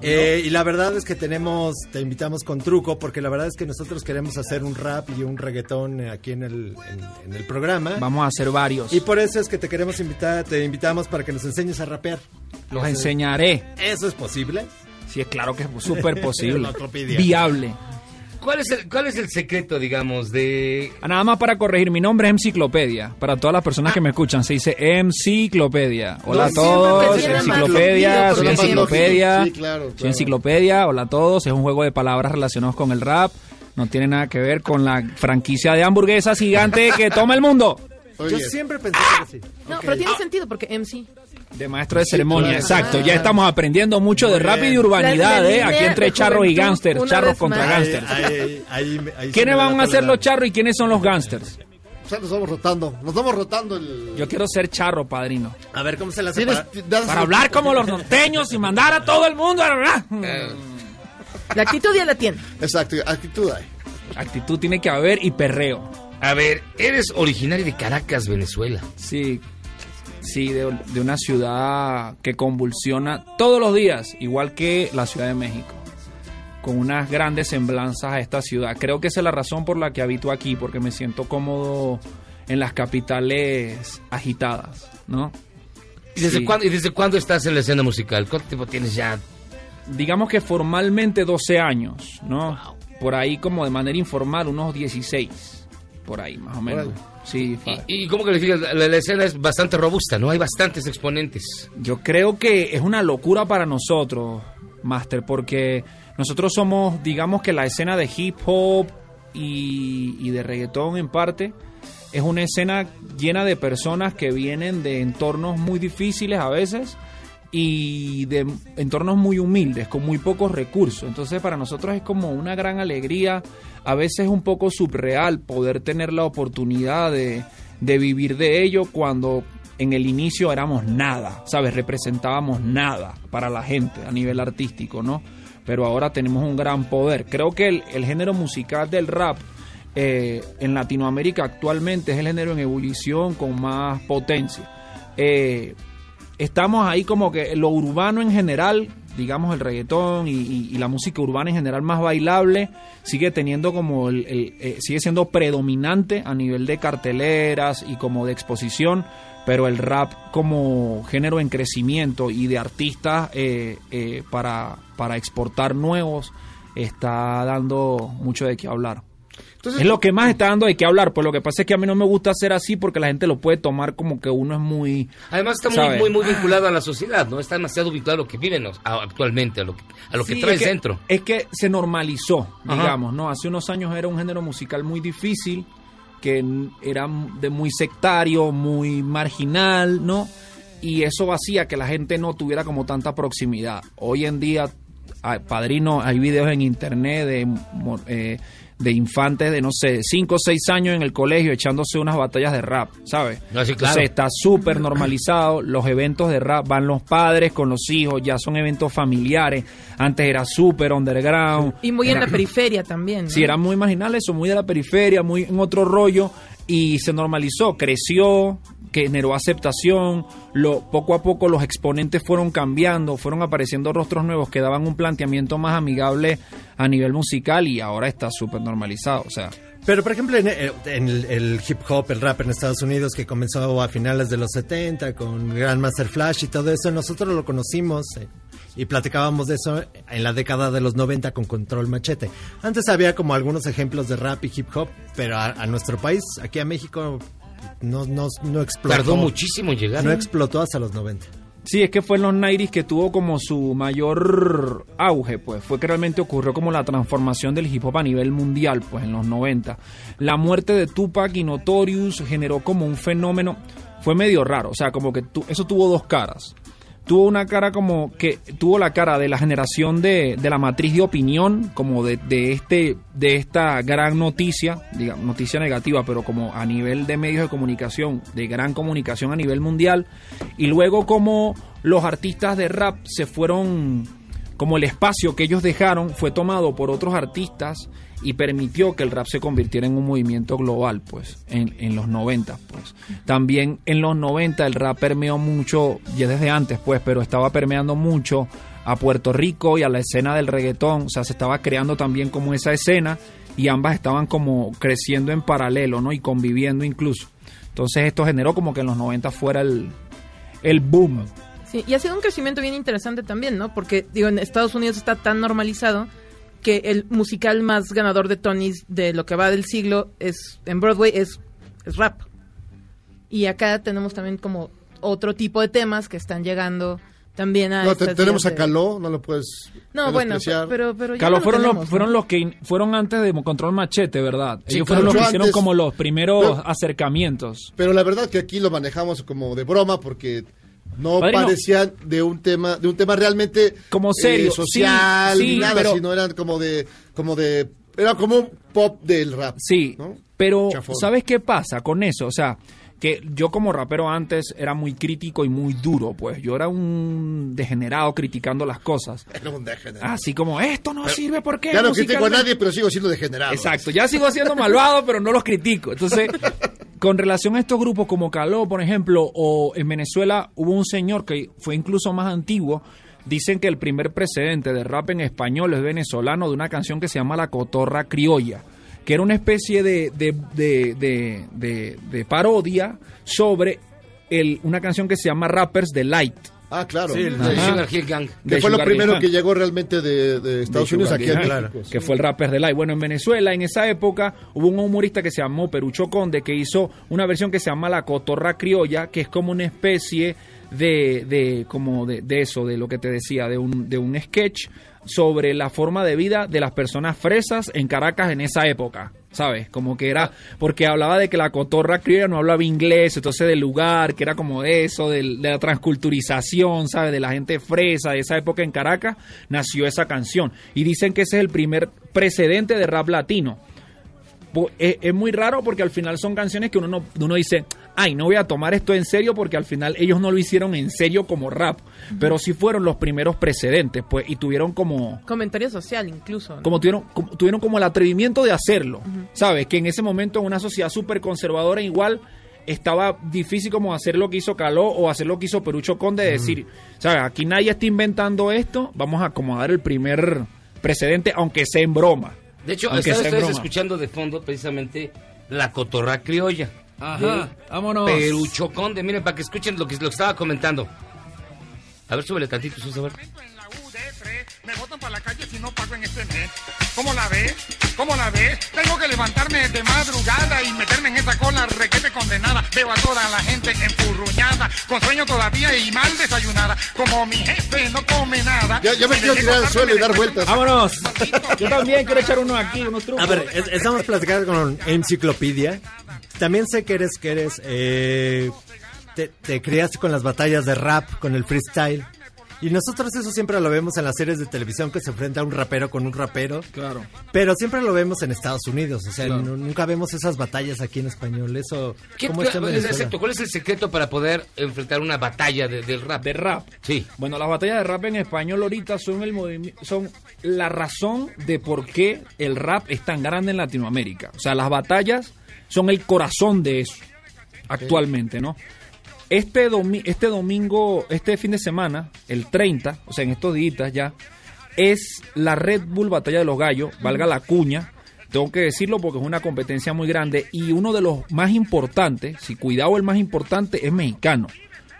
Eh, y la verdad es que tenemos, te invitamos con truco, porque la verdad es que nosotros queremos hacer un rap y un reggaetón eh, aquí en el, en, en el programa. Vamos a hacer varios. Y por eso es que te queremos invitar, te invitamos para que nos enseñes a rapear. Los enseñaré. ¿Eso es posible? Sí, es claro que es súper posible. Viable. ¿Cuál es, el, ¿Cuál es el secreto, digamos, de... Ah, Nada más para corregir, mi nombre es Enciclopedia. Para todas las personas que me escuchan, se dice Enciclopedia. Hola a todos, Enciclopedia, en soy Enciclopedia. Sí, claro, Soy claro. Enciclopedia, hola a todos. Es un juego de palabras relacionados con el rap. No tiene nada que ver con la franquicia de hamburguesas gigante que toma el mundo. Yo siempre pensé que sí. No, pero tiene sentido porque MC. De maestro de ceremonia, claro. exacto. Ah. Ya estamos aprendiendo mucho de rap y de urbanidad, La- la ¿eh? Aquí entre charros y gángsters, charros contra gángsters. ¿Quiénes van a ser los charros y quiénes son los gángsters? O sea, nos vamos rotando. Nos vamos rotando el. Yo quiero ser charro, padrino. A ver, ¿cómo se la hace para- hablar como los norteños y mandar a todo el mundo. a- La actitud ya la tiene. Exacto, actitud hay. Actitud tiene que haber y perreo. A ver, eres originario de Caracas, Venezuela. Sí, sí, de, de una ciudad que convulsiona todos los días, igual que la Ciudad de México, con unas grandes semblanzas a esta ciudad. Creo que esa es la razón por la que habito aquí, porque me siento cómodo en las capitales agitadas, ¿no? ¿Y desde, Sí. cuándo, ¿Y desde cuándo estás en la escena musical? ¿Cuánto tiempo tienes ya? digamos que formalmente 12 años, ¿no? Por ahí como de manera informal unos 16, por ahí más o menos. Sí, ¿Y, y cómo calificas? La, la escena es bastante robusta, ¿no? Hay bastantes exponentes. Yo creo que es una locura para nosotros, Master, porque nosotros somos, digamos que la escena de hip hop y, y de reggaetón en parte, es una escena llena de personas que vienen de entornos muy difíciles a veces y de entornos muy humildes, con muy pocos recursos. Entonces para nosotros es como una gran alegría, a veces un poco subreal poder tener la oportunidad de, de vivir de ello cuando en el inicio éramos nada, ¿sabes? Representábamos nada para la gente a nivel artístico, ¿no? Pero ahora tenemos un gran poder. Creo que el, el género musical del rap eh, en Latinoamérica actualmente es el género en ebullición con más potencia. Eh, estamos ahí como que lo urbano en general, digamos el reggaetón y, la música urbana en general más bailable, sigue teniendo como el, el- eh, sigue siendo predominante a nivel de carteleras y como de exposición, pero el rap como género en crecimiento y de artistas eh, eh, para, para exportar nuevos está dando mucho de qué hablar. Entonces- es lo que más está dando de qué hablar, pues lo que pasa es que a mí no me gusta hacer así porque la gente lo puede tomar como que uno es muy... Además está muy, muy, muy vinculado a la sociedad, ¿no? Está demasiado vinculado a lo que viven actualmente, a lo que, a lo que trae el centro. Es que se normalizó, Ajá. digamos, ¿no? Hace unos años era un género musical muy difícil, que era de muy sectario, muy marginal, ¿no? Y eso hacía que la gente no tuviera como tanta proximidad. Hoy en día, padrino, hay videos en internet de, eh, de infantes de, no sé, 5 o 6 años en el colegio echándose unas batallas de rap, ¿sabes? Ah, sí, claro. Entonces está súper normalizado. Los eventos de rap van los padres con los hijos, ya son eventos familiares. Antes era súper underground. Y muy en Era- la periferia también. ¿no? Sí, eran muy marginales, son muy de la periferia, muy en otro rollo. Y se normalizó, creció, que generó aceptación. Lo, poco a poco los exponentes fueron cambiando, fueron apareciendo rostros nuevos que daban un planteamiento más amigable a nivel musical y ahora está súper normalizado. O sea, Pero, por ejemplo, en, eh, el hip hop, el rap en Estados Unidos, que comenzó a finales de los 70 con Grandmaster Flash y todo eso, nosotros lo conocimos eh, y platicábamos de eso en la década de los 90 con Control Machete. Antes había como algunos ejemplos de rap y hip hop, pero a, a nuestro país, aquí a México, no, no, no explotó. Tardó muchísimo en llegar. No ¿eh? explotó hasta los 90. Sí, es que fue en los 90 que tuvo como su mayor auge, pues. Fue que realmente ocurrió como la transformación del hip hop a nivel mundial, pues, en los 90. La muerte de Tupac y Notorious generó como un fenómeno. Fue medio raro, o sea, como que tu- eso tuvo dos caras. Tuvo una cara como que tuvo la cara de la generación de, de la matriz de opinión, como de, de este de esta gran noticia, digamos, noticia negativa, pero como a nivel de medios de comunicación, de gran comunicación a nivel mundial, y luego como los artistas de rap se fueron como el espacio que ellos dejaron fue tomado por otros artistas y permitió que el rap se convirtiera en un movimiento global, pues, en, en los 90, pues. También en los 90 el rap permeó mucho, ya desde antes, pues, pero estaba permeando mucho a Puerto Rico y a la escena del reggaetón, o sea, se estaba creando también como esa escena y ambas estaban como creciendo en paralelo, ¿no? Y conviviendo incluso. Entonces esto generó como que en los 90 fuera el, el boom. Sí, y ha sido un crecimiento bien interesante también, ¿no? Porque, digo, en Estados Unidos está tan normalizado que el musical más ganador de Tonys de lo que va del siglo es en Broadway es, es rap. Y acá tenemos también como otro tipo de temas que están llegando también a No, te- tenemos a Caló, no lo puedes. No, bueno, pero, pero ya no lo fueron, tenemos, los, ¿no? fueron los que in- fueron antes de Control Machete, ¿verdad? Sí, Ellos fueron los que hicieron como los primeros Pero- acercamientos. Pero la verdad que aquí lo manejamos como de broma porque no Padrino. parecían de un tema de un tema realmente Como eh, serio, social sí, nada, pero- sino eran como de como de era como un pop del rap. Sí, ¿no? pero Chafón. ¿sabes qué pasa con eso? O sea, que yo como rapero antes era muy crítico y muy duro, pues yo era un degenerado criticando las cosas. Era un degenerado. Así como, esto no sirve porque... Ya no critico a musicalmente-". nadie, pero sigo siendo degenerado. Exacto, ya sigo siendo malvado, pero no los critico. Entonces, con relación a estos grupos como Caló, por ejemplo, o en Venezuela hubo un señor que fue incluso más antiguo, dicen que el primer precedente de rap en español es venezolano de una canción que se llama La Cotorra Criolla, que era una especie de, de, de, de- de- de parodia sobre el, una canción que se llama Rappers Delight. Ah, claro. Sí, el Ajá. de Sugar Hill Gang. Que fue lo primero que llegó realmente de, de Estados de Unidos Sugar aquí en Hill, México. que fue el Rappers de Light. Bueno, en Venezuela, en esa época, hubo un humorista que se llamó Perucho Conde, que hizo una versión que se llama La Cotorra Criolla, que es como una especie de, de como de, de eso, de lo que te decía, de un, de un sketch sobre la forma de vida de las personas fresas en Caracas en esa época. ¿Sabes? Como que era, porque hablaba de que la cotorra criolla no hablaba inglés, entonces del lugar, que era como de eso, del- de, la transculturización, ¿sabes? De la gente fresa de esa época en Caracas, nació esa canción. Y dicen que ese es el primer precedente de rap latino. Po- Es, es muy raro porque al final son canciones que uno, no, uno dice, ay, no voy a tomar esto en serio porque al final ellos no lo hicieron en serio como rap, pero sí fueron los primeros precedentes, pues, y tuvieron como, Comentario social incluso. ¿no? como tuvieron, como- tuvieron como el atrevimiento de hacerlo, ¿sabes? Que en ese momento en una sociedad súper conservadora igual estaba difícil como hacer lo que hizo Caló o hacer lo que hizo Perucho Conde, de decir, ¿sabes? Aquí nadie está inventando esto, vamos a acomodar el primer precedente, aunque sea en broma. De hecho, Aunque están ustedes escuchando de fondo precisamente la cotorra criolla. Ajá, de vámonos. Perucho Conde, miren, para que escuchen lo que, lo que estaba comentando. A ver, súbele tantito, Sus, a ver. Me botan para la calle si no pago en este mes. ¿Cómo la ves? ¿Cómo la ves? Tengo que levantarme de madrugada y meterme en esa cola requete condenada. Veo a toda la gente enfurruñada, con sueño todavía y mal desayunada. Como mi jefe no come nada. Ya, ya me quiero tirar al suelo y dar vueltas. Vámonos. Yo también quiero echar uno aquí, unos trucos. A ver, es- estamos platicando con Enciclopedia. También sé que eres, que eres, eh, te, te criaste con las batallas de rap, con el freestyle. Y nosotros eso siempre lo vemos en las series de televisión que se enfrenta un rapero con un rapero. Claro. Pero siempre lo vemos en Estados Unidos. O sea, Claro. nunca vemos esas batallas aquí en español. Eso, ¿Qué- ¿cómo está en Venezuela? exacto, ¿Cuál es el secreto para poder enfrentar una batalla de- del rap? De rap. Sí. Bueno, las batallas de rap en español ahorita son el son la razón de por qué el rap es tan grande en Latinoamérica. O sea, las batallas son el corazón de eso actualmente, ¿no? Este, domi- este domingo, este fin de semana, el 30, o sea, en estos días ya, es la Red Bull Batalla de los Gallos, valga la cuña, Tengo que decirlo porque es una competencia muy grande y uno de los más importantes, si cuidado el más importante, es mexicano.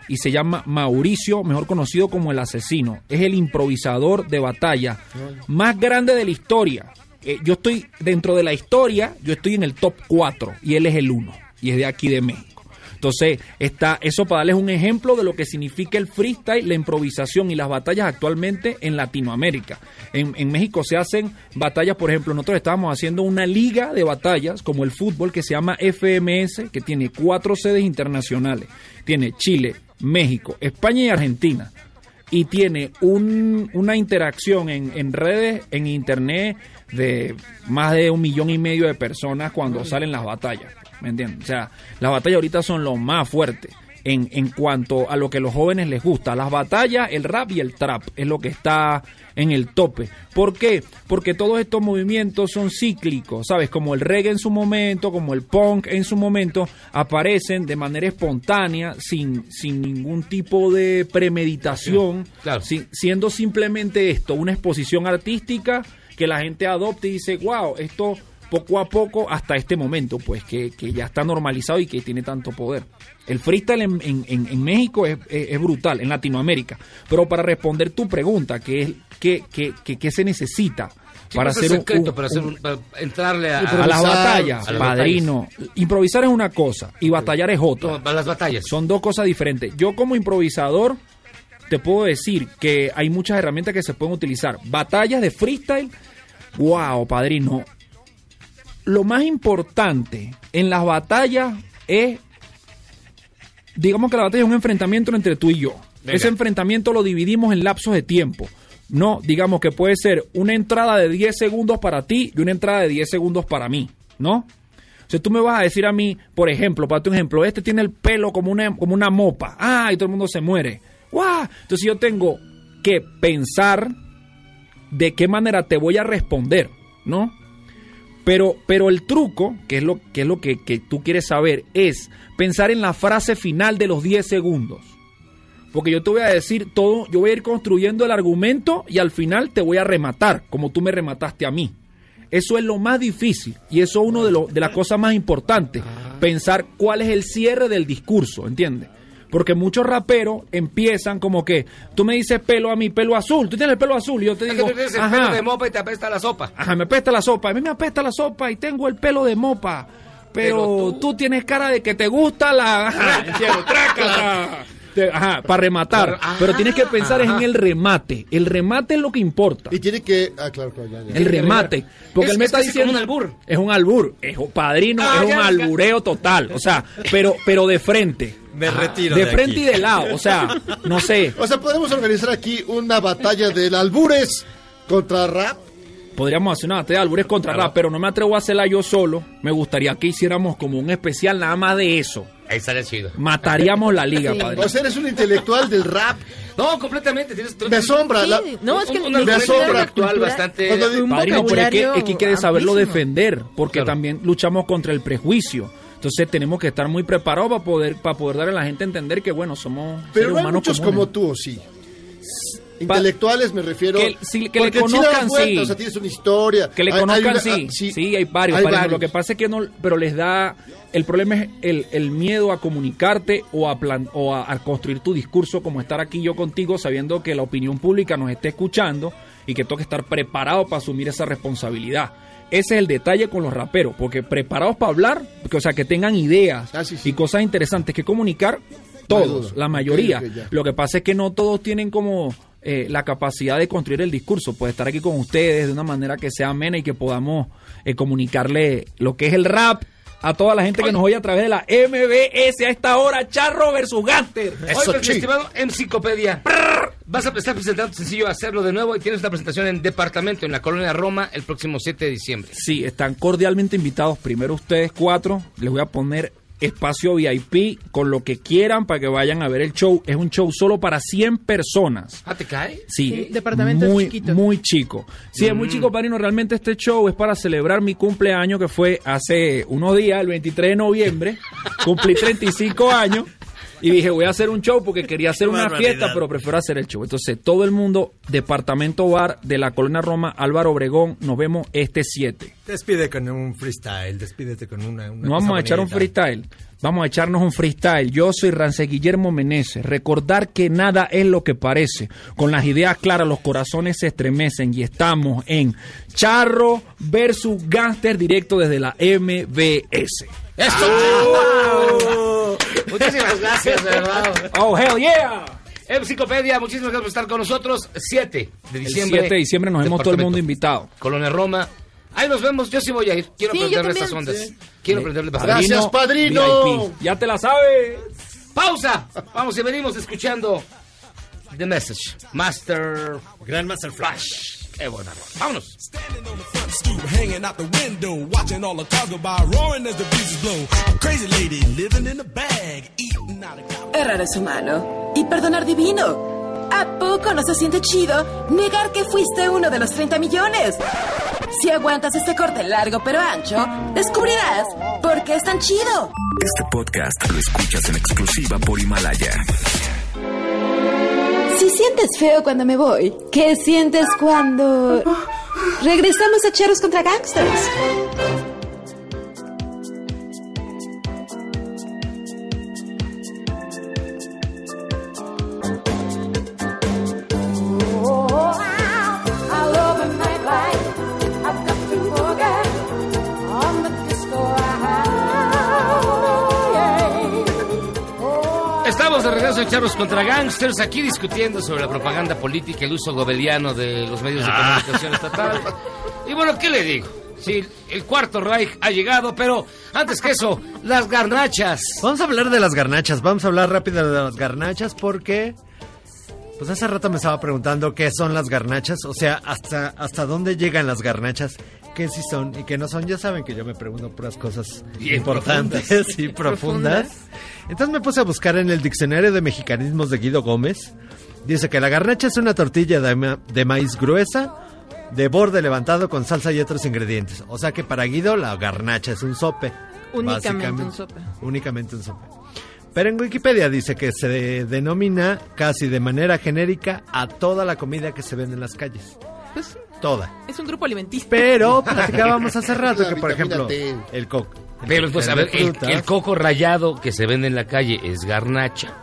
Y se llama Mauricio, mejor conocido como el asesino. Es el improvisador de batalla más grande de la historia. Eh, yo estoy dentro de la historia, yo estoy en el top 4 y él es el 1 y es de aquí de México. Entonces, está eso para darles un ejemplo de lo que significa el freestyle, la improvisación y las batallas actualmente en Latinoamérica. En, en México se hacen batallas, por ejemplo, nosotros estábamos haciendo una liga de batallas como el fútbol que se llama FMS, que tiene cuatro sedes internacionales. Tiene Chile, México, España y Argentina y tiene un- una interacción en, en redes, en internet, de más de un millón y medio de personas cuando salen las batallas. ¿Me entiendes? O sea, las batallas ahorita son lo más fuerte en, en cuanto a lo que a los jóvenes les gusta. Las batallas, el rap y el trap es lo que está en el tope. ¿Por qué? Porque todos estos movimientos son cíclicos, ¿sabes? Como el reggae en su momento, como el punk en su momento, aparecen de manera espontánea, sin, sin ningún tipo de premeditación, si- siendo simplemente esto, una exposición artística que la gente adopte y dice, wow, esto poco a poco hasta este momento, pues que, que ya está normalizado y que tiene tanto poder. El freestyle en, en- en- México es, es- es brutal, en Latinoamérica. Pero para responder tu pregunta, que es qué, qué, qué- qué se necesita Sí, para ¿cuál es el hacer un- secreto un- para, hacer un- para entrarle a, a las batallas, a las padrino. Improvisar es una cosa y batallar es otra. las batallas. Son dos cosas diferentes. Yo como improvisador te puedo decir que hay muchas herramientas que se pueden utilizar. Batallas de freestyle, wow, padrino. Lo más importante en las batallas es, digamos que la batalla es un enfrentamiento entre tú y yo. Venga. Ese enfrentamiento lo dividimos en lapsos de tiempo. No, digamos que puede ser una entrada de 10 segundos para ti y una entrada de 10 segundos para mí, ¿no? O sea, tú me vas a decir a mí, por ejemplo, para tu ejemplo, este tiene el pelo como una, como una mopa. Ah, y todo el mundo se muere. ¡Guau! Entonces yo tengo que pensar de qué manera te voy a responder, ¿no? Pero, pero el truco, que es lo, que, es lo que, que tú quieres saber, es pensar en la frase final de los 10 segundos. Porque yo te voy a decir todo, yo voy a ir construyendo el argumento y al final te voy a rematar, como tú me remataste a mí. Eso es lo más difícil y eso es uno de, de las cosas más importantes. Pensar cuál es el cierre del discurso, ¿entiendes? Porque muchos raperos empiezan como que tú me dices pelo a mí, pelo azul, tú tienes el pelo azul y yo te Es que digo, tú tienes el "Ajá". pelo de mopa y te apesta la sopa. Ajá, me apesta la sopa. A mí me apesta la sopa y tengo el pelo de mopa. Pero, tú... tienes cara de que te gusta la... Ajá, entiendo, trácala. Te- Ajá, para rematar. Pero tienes que pensar es ajá. en el remate. El remate es lo que importa. Y tiene que. Ah, claro, claro, ya, ya. El remate. Porque Es- él me es está diciendo. como un albur. Es un albur. Es un padrino, Ah, es un ya, albureo total. O sea, pero, pero de frente. Me retiro De de frente aquí. y de lado. O sea, no sé. O sea, podemos organizar aquí una batalla del albures contra rap. Podríamos hacer una batalla de albures contra rap, pero no me atrevo a hacerla yo solo. Me gustaría que hiciéramos como un especial nada más de eso. Ahí estaría chido. Mataríamos la liga, Sí. padre. O sea, eres un intelectual del rap. No, completamente. Tienes, Me asombra. la- No, es que un, un me asombra. intelectual bastante... Cuando digo- un Padrino, pero es que, es que hay que saberlo defender, porque Claro. también luchamos contra el prejuicio. Entonces tenemos que estar muy preparados para poder, para poder darle a la gente a entender que, bueno, somos Pero seres no hay humanos muchos comunes. como tú, ¿o sí? Intelectuales me refiero. Que- sí, que le sí conozcan, sí. O sea, tienes una historia. Que le Hay- hay conozcan, una- sí, ah, sí. hay varios. hay varios. Lo que pasa es que no, pero les da, el problema es el, el miedo a comunicarte o a plan, o a, a construir tu discurso como estar aquí yo contigo sabiendo que la opinión pública nos esté escuchando y que tengo que estar preparado para asumir esa responsabilidad. Ese es el detalle con los raperos, porque preparados para hablar, porque, o sea, que tengan ideas Ah, sí, sí. y cosas interesantes que comunicar, todos, la mayoría. Lo que pasa es que no todos tienen como eh, la capacidad de construir el discurso, pues estar aquí con ustedes de una manera que sea amena y que podamos eh, comunicarle lo que es el rap a toda la gente que nos oye a través de la MBS a esta hora, Charro versus Gaster. Pues, mi estimado Enciclopedia, vas a estar presentando sencillo Hacerlo de Nuevo y tienes una presentación en Departamento, en la Colonia Roma, el próximo 7 de diciembre. Sí, están cordialmente invitados. Primero ustedes cuatro. Les voy a poner espacio VIP con lo que quieran para que vayan a ver el show. Es un show solo para 100 personas. ¿Ah, te cae? Sí, Sí, departamento es muy, chiquito. muy chico. Sí, es muy Mm. chico, Parino. Realmente este show es para celebrar mi cumpleaños que fue hace unos días, el 23 de noviembre. Cumplí 35 años. Y dije, voy a hacer un show porque quería hacer una barbaridad. fiesta, pero prefiero hacer el show. Entonces, todo el mundo, departamento bar de la Colonia Roma, Álvaro Obregón, nos vemos este 7. Despide con un freestyle, despídete con una. una No vamos a echar un freestyle. Vamos a echarnos un freestyle. Yo soy Rance Guillermo Meneses. Recordar que nada es lo que parece. Con las ideas claras, los corazones se estremecen y estamos en Charro versus Gangster directo desde la MBS. ¡Eso! Muchísimas gracias, de verdad. Oh, hell yeah. Enciclopedia, muchísimas gracias por estar con nosotros. 7 de El diciembre. 7 de diciembre nos vemos todo el mundo invitado. Colonia Roma. Ahí nos vemos. Yo sí voy a ir. Quiero Sí, aprenderle estas ondas. Sí. Quiero aprenderle padrino VIP. Ya te la sabes. Pausa. Vamos y venimos escuchando The Message. Master. Grandmaster Flash. Qué buena. rola. Vámonos. stoop hanging out the window, watching all the cars go by, roaring as the breezes blow. A crazy lady living in a bag, eating out of Errar es humano y perdonar divino. ¿A poco no se siente chido negar que fuiste uno de los 30 millones? Si aguantas este corte largo pero ancho, descubrirás por qué es tan chido. Este podcast lo escuchas en exclusiva por Himalaya. Si sientes feo cuando me voy, ¿qué sientes cuando regresamos a Cheros contra Gangsters? Contra Gangsters, aquí discutiendo sobre la propaganda política el uso gobeliano de los medios de Ah. comunicación estatal. Y bueno, ¿qué le digo? Sí, el cuarto Reich ha llegado, pero antes que eso, las garnachas. Vamos a hablar de las garnachas. Vamos a hablar rápido de las garnachas porque. Pues hace rato me estaba preguntando qué son las garnachas. O sea, hasta, hasta dónde llegan las garnachas. Qué sí son y qué no son. Ya saben que yo me pregunto puras cosas Bien importantes profundas. y profundas. Entonces me puse a buscar en el diccionario de mexicanismos de Guido Gómez. Dice que la garnacha es una tortilla de, ma- de maíz gruesa, de borde levantado con salsa y otros ingredientes. O sea que para Guido la garnacha es un sope. Únicamente un sope. Únicamente un sope. Pero en Wikipedia dice que se de- denomina casi de manera genérica a toda la comida que se vende en las calles. Pues Toda. es un grupo alimenticio. Pero platicábamos hace rato que, por ejemplo, T. el coco. el Pero pues, a ver, el, coco rallado que se vende en la calle es garnacha.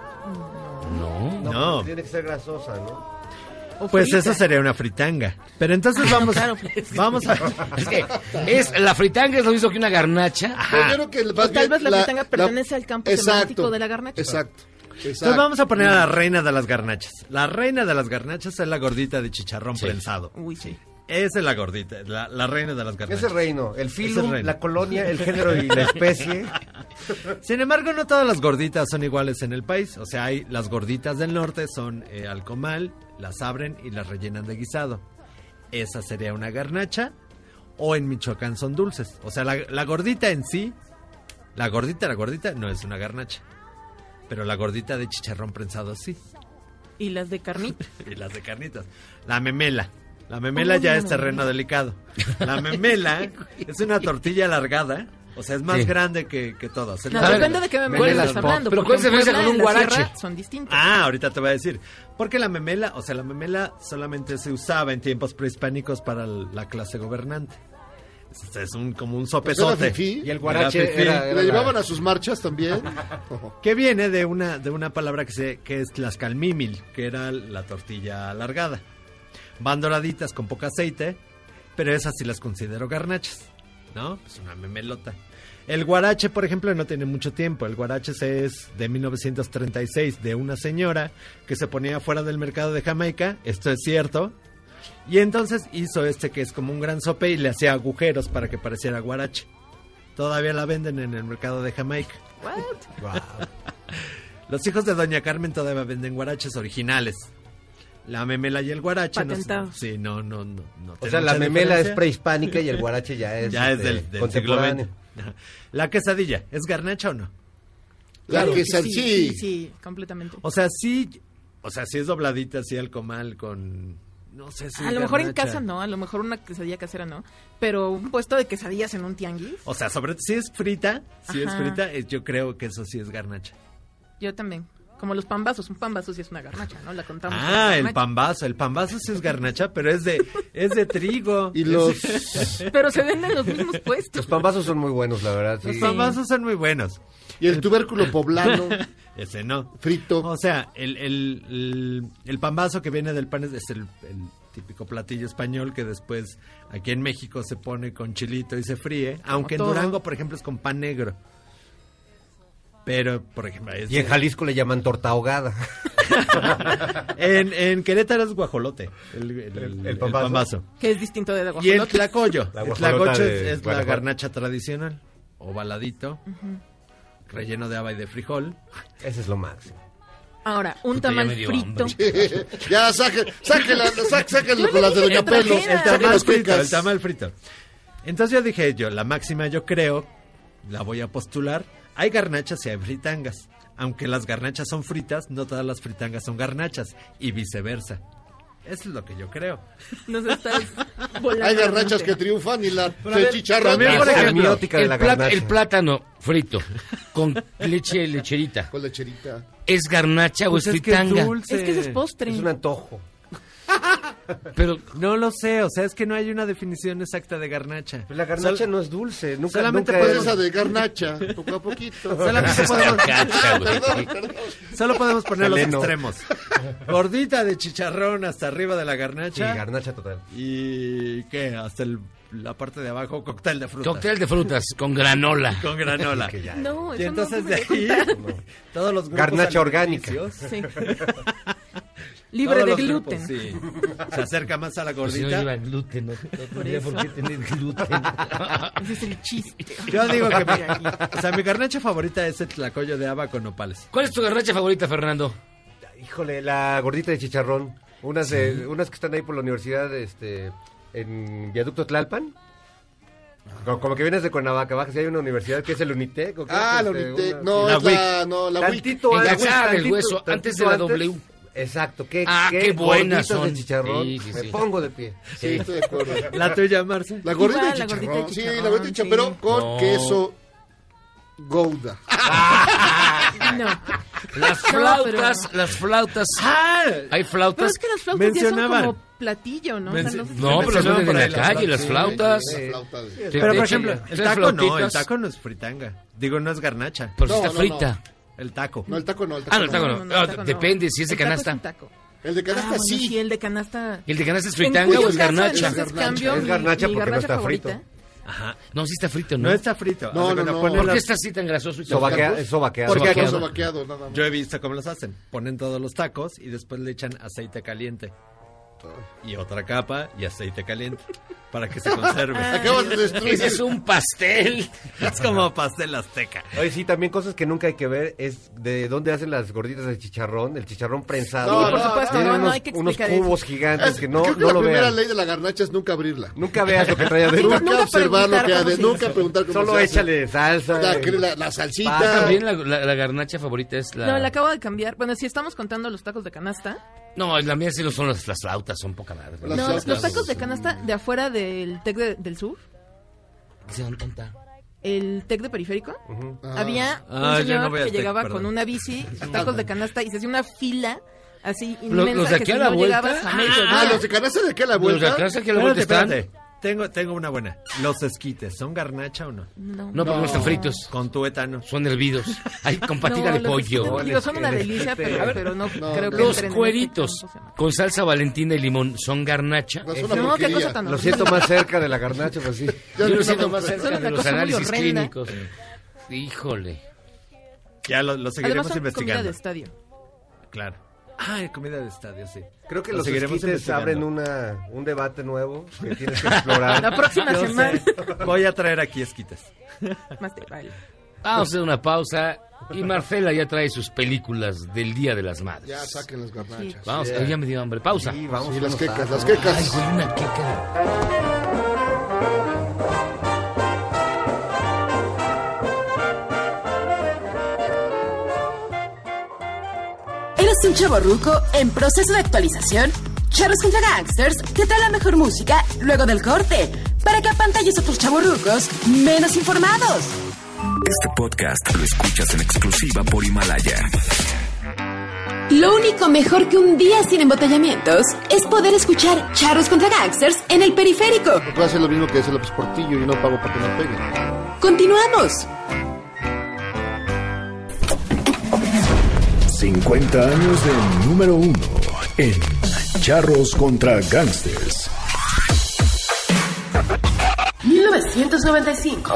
No. No. Tiene que ser grasosa, ¿no? Pues eso sería una fritanga. Pero entonces vamos, vamos a... Es que es, la fritanga es lo mismo que una garnacha. Que O tal vez la fritanga pertenece al campo Exacto, semántico de la garnacha. Exacto. Entonces vamos a poner a la reina de las garnachas. La reina de las garnachas es la gordita de chicharrón prensado. Uy, sí. Esa es la gordita, la, la reina de las garnachas. Ese reino, el filum, reino. la colonia, el género y la especie. Sin embargo, no todas las gorditas son iguales en el país. O sea, hay las gorditas del norte son eh, al comal, las abren y las rellenan de guisado. Esa sería una garnacha. O en Michoacán son dulces. O sea, la, la gordita en sí, la gordita, la gordita no es una garnacha. Pero la gordita de chicharrón prensado sí. Y las de carnita. Y las de carnitas. La memela. La memela ya la es terreno memela. delicado. La memela es una tortilla alargada. O sea, es más Sí. grande que, que todas. No, depende de qué memela estás hablando. Pero ¿cuál la Puebla, con un la guarache? Son distintos. Ah, ahorita te voy a decir. Porque la memela, o sea, la memela solamente se usaba en tiempos prehispánicos para la clase gobernante. Es, es un, como un Pues era sopesote. fifí. Y el guarache Era fifí. era- ¿Le llevaban a sus marchas también? Que viene de una, de una palabra que, se, que es tlaxcalmímil, que era la tortilla alargada. Van doraditas con poco aceite, pero esas sí las considero garnachas, ¿no? Es una memelota. El guarache, por ejemplo, no tiene mucho tiempo. El guarache es de 1936 de una señora que se ponía fuera del mercado de Jamaica, esto es cierto. Y entonces hizo este que es como un gran sope y le hacía agujeros para que pareciera guarache. Todavía la venden en el mercado de Jamaica. What? Los hijos de Doña Carmen todavía venden guaraches originales. La memela y el guarache. no- sí, no, no, no. no O sea, la memela es prehispánica y el guarache ya es, Ya es este, del, del siglo contemporáneo. La quesadilla, ¿es garnacha o no? Claro que sí, sí. sí, sí, completamente. O sea, sí, o sea, sí es dobladita así al comal con, no sé si a lo mejor en casa no, a lo mejor una quesadilla casera no, pero un puesto de quesadillas en un tianguis. O sea, sobre si es frita, si es frita, yo creo que eso sí es garnacha. Yo también. Como los pambazos, un pambazo sí es una garnacha, ¿no? La contamos. Ah, el pambazo. El pambazo sí es garnacha, pero es de, es de trigo. Y los... Pero se venden los mismos puestos. Los pambazos son muy buenos, la verdad. sí. Los pambazos son muy buenos. Y el tubérculo poblano. Ese no. Frito. O sea, el, el, el, el pambazo que viene del pan es, es el, el típico platillo español que después aquí en México se pone con chilito y se fríe. Aunque en. Durango, por ejemplo, es con pan negro. Pero, por ejemplo, es- Y en Jalisco le llaman torta ahogada. en, en Querétaro es guajolote. El, el- el- el pambazo. pambazo. Que es distinto de la Y el guajolote. tlacoyo. La el tlacoyo de es, es la garnacha tradicional. Ovaladito, relleno de haba y de frijol. Ese es lo máximo. Ahora, un Puta, ya tamal dio frito. ya, saque, sáquela, saque, sáquenlo con las de Doña Pelo. El tamal frito, el tamal frito. Entonces yo dije yo, la máxima yo creo, la voy a postular. Hay garnachas y hay fritangas. Aunque las garnachas son fritas, no todas las fritangas son garnachas. Y viceversa. Eso es lo que yo creo. Nos estás volando Hay garnachas que triunfan y la ver, el chicharrón. también, por ejemplo, semiótica de El, la plata- el plátano frito con leche lecherita. Con lecherita. ¿Es garnacha Pues o es es que es fritanga? dulce. Es que es postre. Es un antojo. Pero No lo sé, o sea, es que no hay una definición exacta de garnacha. Pues la garnacha Sol- no es dulce. Nunca, solamente nunca es- esa de garnacha, poco a poquito. Solamente podemos. Perdón, perdón. solo podemos poner los extremos. Gordita de chicharrón hasta arriba de la Sí, garnacha. garnacha total. ¿Y qué? Hasta el- la parte de abajo, cóctel de fruta. Cóctel de frutas con granola. Con granola. Que ya- No, Y eso entonces no de ahí, todos los grupos Garnacha orgánica. Sí. Libre todos de gluten. grupos, sí. Se acerca más a la Pues si no gordita. lleva gluten, no, tendría por qué tener gluten. Ese es el chiste. Yo digo que mi, o sea, mi garnacha favorita es el tlacoyo de haba con nopales. ¿Cuál es tu garnacha favorita, Fernando? Híjole, la gordita de chicharrón. Unas, de, unas que están ahí por la universidad este, en Viaducto Tlalpan. Como, como que vienes de Cuernavaca, bajas y hay una universidad que es el Unitec. ¿o qué Ah, es, la este, Unitec. una- No, La es la, no, la WIC. Tantito En antes, tantito- Hueso, antes de la W. Exacto, qué, Ah, qué buenas gorditas son. de chicharrón. Sí, sí, Me pongo de pie. Sí, estoy de acuerdo. La tuya, Marce. La gordita Igual, de la gordita de chicharrón. Sí, la gordita de chicharrón, pero con No. queso Gouda. No. Las No, flautas, pero- las flautas. Ah, Hay Pero flautas. es que las flautas ya Mencionaban. son como platillo, ¿no? O sea, no- No, pero las venden en la calle, las Sí, flautas. te Pero por ejemplo, el taco no, el taco no es fritanga. Digo, no es garnacha. Pero sí No, está no, frita. El taco. No, el taco no, el taco Ah, no, el taco no. No, no, Ah, el taco no. Depende si es de El taco canasta. un taco. El de Ah, canasta bueno, sí. sí, el de canasta. ¿Y el de canasta es fritanga o es caso, garnacha? entonces, garnacha. cambio Es mi- garnacha mi porque no garnacha está frito. Ajá. No, sí está frito, ¿no? No está frito. No, no, no. ponen ¿Por qué está así tan grasoso? y es sobaqueado. Porque Sobaqueado. nada más. Yo he visto cómo los hacen. Ponen todos los tacos y después le echan aceite caliente. Y otra capa y aceite caliente. Para que se conserve. Acabas de destruir. Ese es un pastel. es como pastel azteca. Oye, sí, también cosas que nunca hay que ver es de dónde hacen las gorditas de chicharrón, el chicharrón prensado. No, por supuesto, no, no unos, hay que unos cubos eso. gigantes Es- que no, creo que no la lo primera vean. ley de la garnacha es nunca abrirla. Nunca veas lo que trae adentro. Nunca, nunca observar lo preguntar que hay Nunca preguntar cómo Solo se hace. échale salsa. La, la, la salsita. Pasa También la, la- la garnacha favorita es la... No, la acabo de cambiar. Bueno, si estamos contando los tacos de canasta. No, la mía sí lo son las, las flautas, son poca madre. No, flautas. los tacos de canasta de afuera del TEC de- del sur, ¿Se dan cuenta? el TEC de periférico, Ah. había un Ah, señor no que llegaba perdón. con una bici, tacos de canasta y se hacía una fila así ¿Lo- inmensa los de que aquí a la no vuelta? llegabas a Ah, los de canasta de aquí a la Los vuelta. de canasta que a la vuelta Espérate, están... espérate. Tengo, tengo una buena. Los esquites, ¿son garnacha o no? No, No, porque no están fritos. Con tuétano. Son hervidos. Ay, con patina No, de pollo. digo, son una delicia, pero, pero no, creo que Los cueritos este con salsa valentina y limón son garnacha. No, es. No, qué cosa tan Lo siento más cerca de la garnacha, pues sí. Yo lo no, siento no, más no, cerca de los análisis clínicos. Híjole. Ya lo, lo seguiremos Además son comida investigando. de estadio. Claro. Ah, comida de estadio, sí. Creo que Lo los seguiremos esquites abren una, un debate nuevo que tienes que explorar. La próxima Yo semana. sé. Voy a traer aquí esquites. Más te vale. Vamos a hacer una pausa. Y Marcela ya trae sus películas del Día de las Madres. Ya saquen las garnachas. Vamos, Sí. ya me dio hambre. Pausa. Sí, vamos las quecas, las quecas. Ay, güey, una queca. ¿Eres un chaborruco en proceso de actualización? Charles contra Gangsters te trae la mejor música luego del corte para que apantalles a tus chaborrucos menos informados. Este podcast lo escuchas en exclusiva por Himalaya. Lo único mejor que un día sin embotellamientos es poder escuchar charros contra gangsters en el periférico. Voy hacer lo mismo que hace López Portillo y no pago para que no peguen. Continuamos. 50 años de número uno en Charros contra Gangsters. 1995.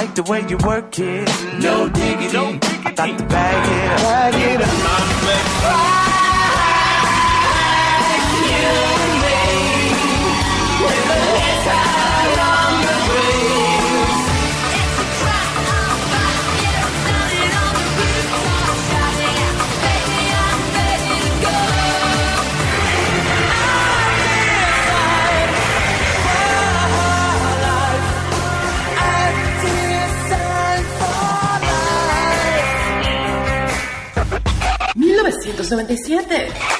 like the way you work it. No diggity. No diggity. I to bag it up. Bag it up. Like you made with a little 1997.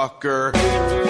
motherfucker.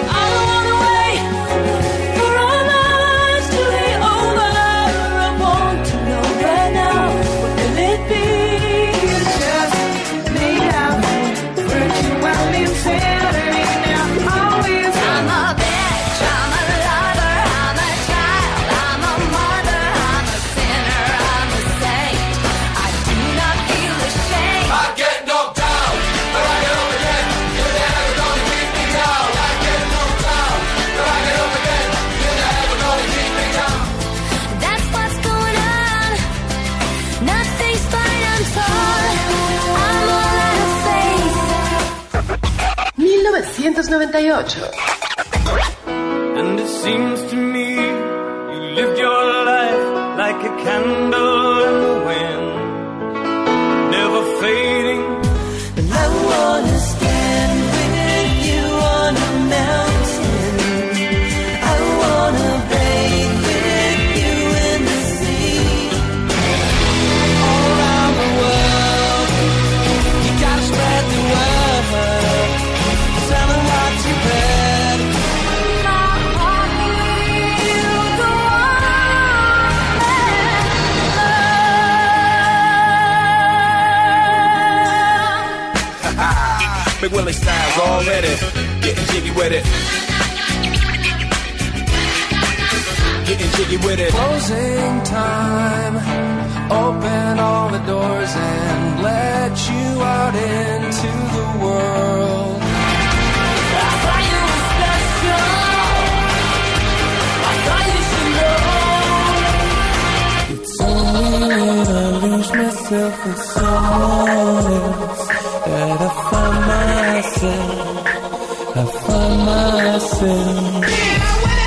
And it seems Big Willie style's already getting jiggy with it. Getting jiggy with it. Closing time. Open all the doors and let you out into the world. I thought you were special. I thought you should know. It's only when I lose myself in someone else that I found myself. I found myself.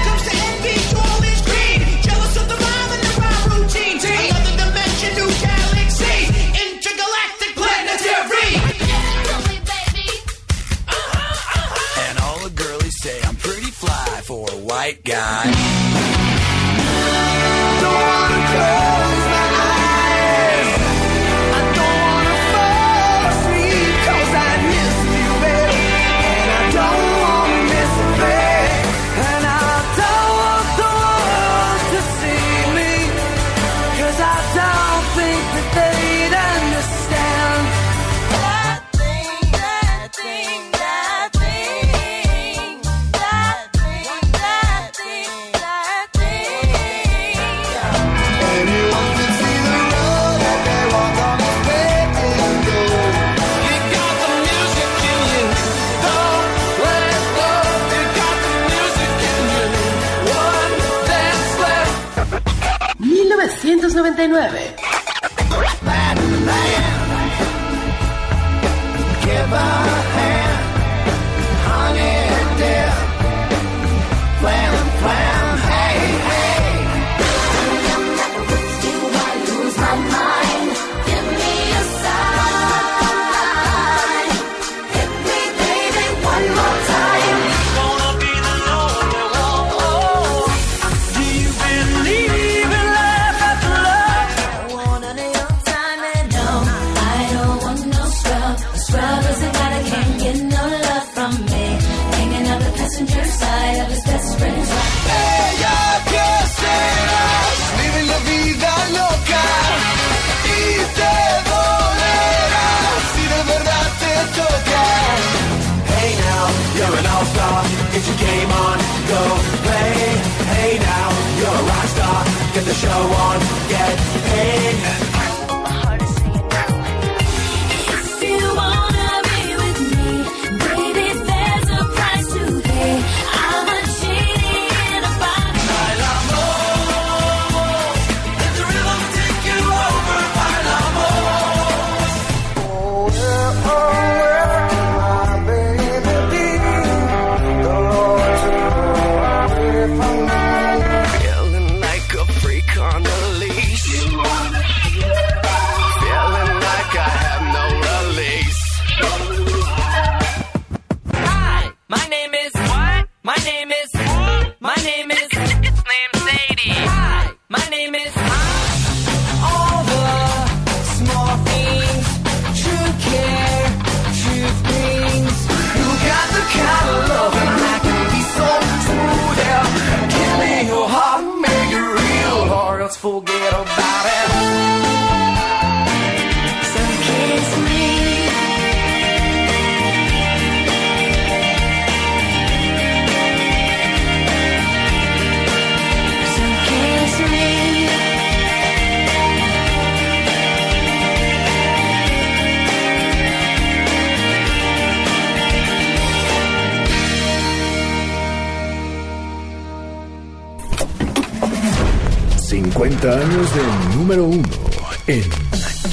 19.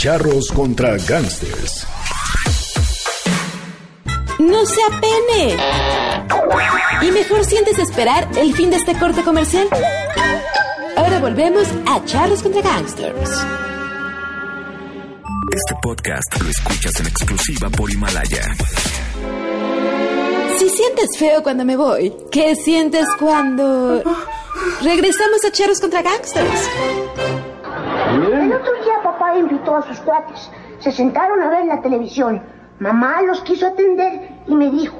Charros contra Gangsters. No se apene. Y mejor sientes esperar el fin de este corte comercial. Ahora volvemos a Charlos contra Gangsters. Este podcast lo escuchas en exclusiva por Himalaya. Si sientes feo cuando me voy, ¿qué sientes cuando regresamos a Charlos contra Gangsters? A sus cuates. Se sentaron a ver la televisión. Mamá los quiso atender y me dijo,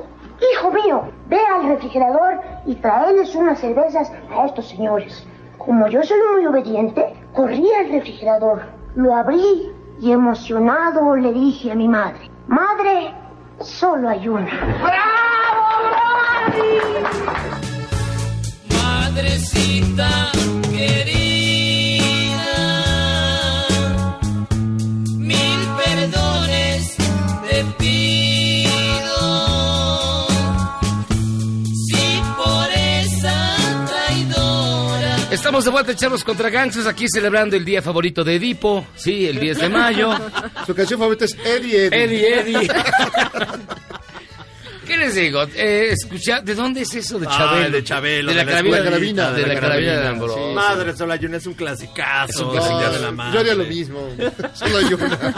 hijo mío, ve al refrigerador y tráeles unas cervezas a estos señores. Como yo soy muy obediente, corrí al refrigerador, lo abrí y emocionado le dije a mi madre, madre, solo hay una. Madrecita Estamos de vuelta, Charlos contra Gangsters, aquí celebrando el día favorito de Edipo, sí, el 10 de mayo. Su canción favorita es Eddie Eddie. Eddie, Eddie. ¿Qué les digo? Eh, escucha, ¿de dónde es eso de Ah, Chabelo? el de Chabelo, de la de la carabina, escuelita, de la carabina de Ambrosio. sí. Madre sola y una es un clasicazo. Es un clasicazo. Día de la madre. Yo haría lo mismo. Solo hay una.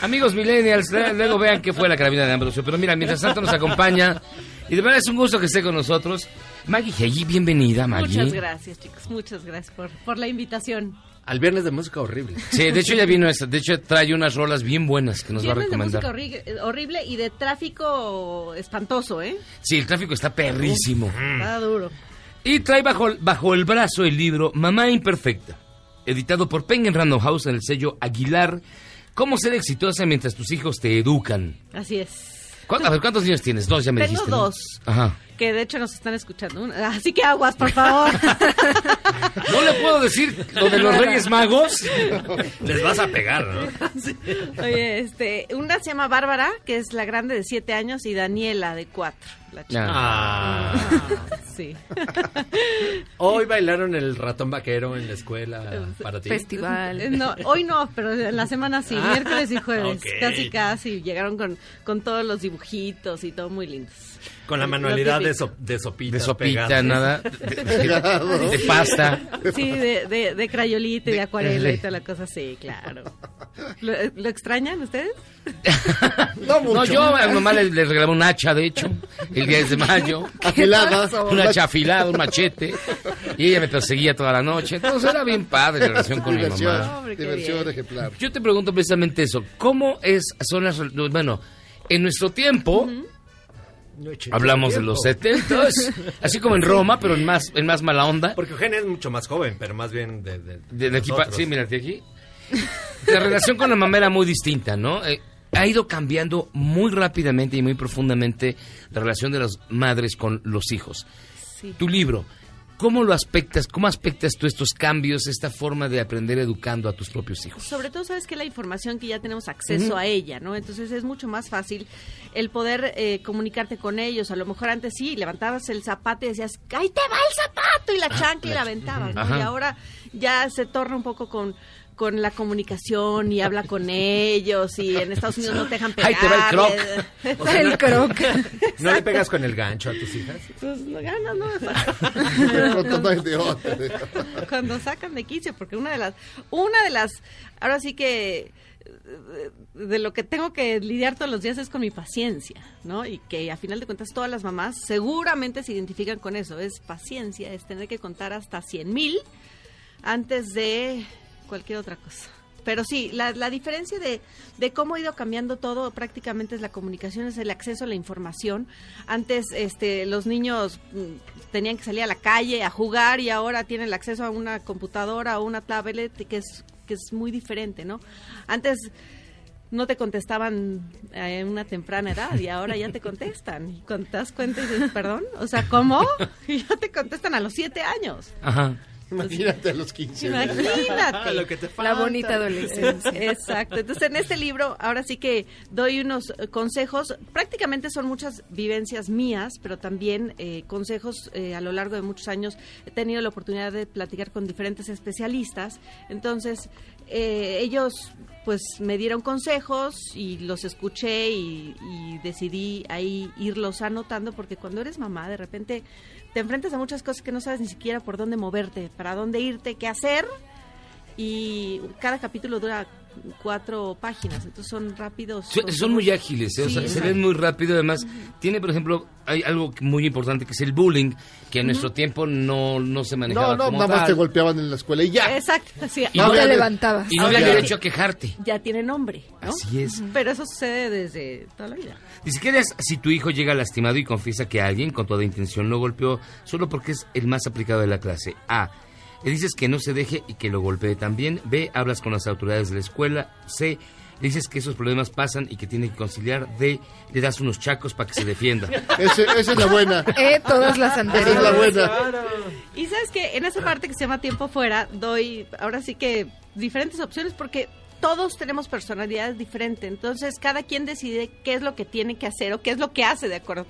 Amigos millennials, le- luego vean qué fue la carabina de Ambrosio. Pero mira, mientras tanto nos acompaña, y de verdad es un gusto que esté con nosotros, Maggie Heggie, bienvenida, Maggie. Muchas gracias, chicos. Muchas gracias por, por la invitación. Al viernes de música horrible. Sí, de hecho ya vino esta, de hecho trae unas rolas bien buenas que nos va a Viernes de música recomendar. horri- horrible y de tráfico espantoso, ¿eh? Sí, el tráfico está perrísimo. Está duro. Y trae bajo, bajo el brazo el libro Mamá Imperfecta, editado por Penguin Random House en el sello Aguilar. ¿Cómo ser exitosa mientras tus hijos te educan? Así es. ¿Cuántos, a ver, ¿cuántos niños tienes? Dos, ya me Tengo dijiste. ¿no? dos. Ajá. Que de hecho nos están escuchando. Un- Así que aguas, por favor. ¿No le puedo decir lo de los Reyes Magos? Les vas a pegar, ¿no? Oye, este, una se llama Bárbara, que es la grande de siete años, y Daniela de cuatro. La chica. Ah. Sí. Hoy bailaron el ratón vaquero en la escuela para ti. No, hoy no, pero en la semana sí, Ah, miércoles y jueves. Casi, casi. Llegaron con, con todos los dibujitos y todo muy lindos. Con la manualidad de, so- de sopita. De sopita, nada. De, de- de pasta. Sí, de, de, de crayolita y de acuarela y toda la cosa, sí, claro. ¿Lo, lo extrañan ustedes? No, yo a mi mamá le, le regalaba un hacha, de hecho, el 10 de mayo. Afilada. Un hacha afilada, un machete. Y ella me perseguía toda la noche. Entonces era bien padre la relación con mi mamá. diversión ejemplar. Yo te pregunto precisamente eso. ¿Cómo es, son las... Bueno, en nuestro tiempo... Hablamos de los 70 así como en Roma, pero en más, en más mala onda. Porque Eugenia es mucho más joven, pero más bien de, de, De, de aquí sí, mírate aquí. La relación con la mamá era muy distinta, ¿no? Eh, ha ido cambiando muy rápidamente y muy profundamente la relación de las madres con los hijos. Sí. Tu libro, ¿cómo lo aspectas? ¿Cómo aspectas tú estos cambios, esta forma de aprender educando a tus propios hijos? Sobre todo, sabes que la información que ya tenemos acceso a ella, ¿no? Entonces es mucho más fácil el poder eh, comunicarte con ellos. A lo mejor antes sí, levantabas el zapato y decías, ¡ahí te va el zapato! Y la Ah, chancla y la- aventabas, ¿no? Y ahora ya se torna un poco con con la comunicación y habla con ellos y en Estados Unidos no te dejan pegar. Ahí te va el croc. O sea, el no- croc. ¿No le pegas con el gancho a tus hijas? Pues no ganas, no cuando sacan de quicio, porque una de las, una de las, ahora sí que eh, de lo que tengo que lidiar todos los días es con mi paciencia, ¿no? Y que a final de cuentas todas las mamás seguramente se identifican con eso, es paciencia, es tener que contar hasta 100 mil antes de cualquier otra cosa. Pero sí, la, la diferencia de, de cómo ha ido cambiando todo prácticamente es la comunicación, es el acceso a la información. Antes este, los niños mm, tenían que salir a la calle a jugar y ahora tienen el acceso a una computadora o una tablet que es, que es muy diferente, ¿no? Antes no te contestaban en una temprana edad y ahora ya te contestan. Y cuando cuenta y dices, perdón, o sea, ¿cómo? Y ya te contestan a los siete años. Ajá. Imagínate a los 15. Imagínate. Lo que te La falta. bonita adolescencia. Exacto. Entonces, en este libro, ahora sí que doy unos eh, consejos. Prácticamente son muchas vivencias mías, pero también eh, consejos eh, a lo largo de muchos años. He tenido la oportunidad de platicar con diferentes especialistas. Entonces, eh, ellos pues me dieron consejos y los escuché y, y decidí ahí irlos anotando porque cuando eres mamá de repente te enfrentas a muchas cosas que no sabes ni siquiera por dónde moverte, para dónde irte, qué hacer y cada capítulo dura cuatro páginas, entonces son rápidos. Son, son muy ágiles, ¿eh? O sea, se ven muy rápido. Además, tiene, por ejemplo, hay algo muy importante que es el bullying, que en nuestro tiempo no, no se manejaba No, no, como nada más tal. te golpeaban en la escuela y ya. Exacto, sí. Y no había- levantabas. Y no había derecho a quejarte. Ya tiene nombre, ¿no? Así es. Pero eso sucede desde toda la vida. ¿qué harías si tu hijo llega lastimado y confiesa que alguien con toda intención lo golpeó solo porque es el más aplicado de la clase? A. Le dices que no se deje y que lo golpee también. B. Hablas con las autoridades de la escuela. C. Le dices que esos problemas pasan y que tiene que conciliar. D. Le das unos chacos para que se defienda. Ese- esa es la buena. Eh, todas las anteriores. Esa es la buena. Y sabes que en esa parte que se llama tiempo fuera, doy ahora sí que diferentes opciones porque todos tenemos personalidades diferentes. Entonces, cada quien decide qué es lo que tiene que hacer o qué es lo que hace de acuerdo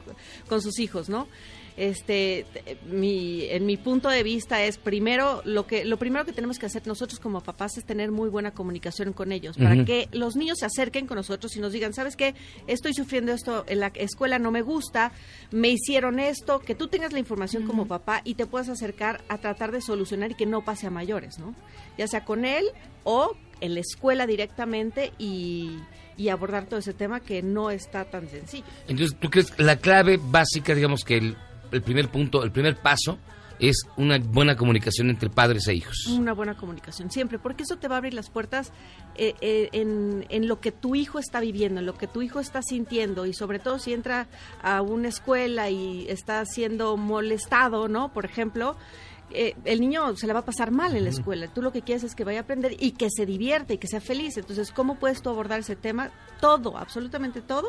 con sus hijos, ¿no? Este, mi, en mi punto de vista es primero lo que lo primero que tenemos que hacer nosotros como papás es tener muy buena comunicación con ellos para que los niños se acerquen con nosotros y nos digan, ¿sabes qué? Estoy sufriendo esto en la escuela, no me gusta, me hicieron esto, que tú tengas la información como papá y te puedas acercar a tratar de solucionar y que no pase a mayores, ¿no? Ya sea con él o en la escuela directamente y, y abordar todo ese tema que no está tan sencillo. Entonces, ¿tú crees la clave básica, digamos que el, el primer punto, el primer paso es una buena comunicación entre padres e hijos? Una buena comunicación, siempre, porque eso te va a abrir las puertas eh, eh, en, en lo que tu hijo está viviendo, en lo que tu hijo está sintiendo y sobre todo si entra a una escuela y está siendo molestado, ¿no? Por ejemplo, eh, el niño se le va a pasar mal en la escuela. Tú lo que quieres es que vaya a aprender y que se divierta y que sea feliz. Entonces, ¿cómo puedes tú abordar ese tema? Todo, absolutamente todo,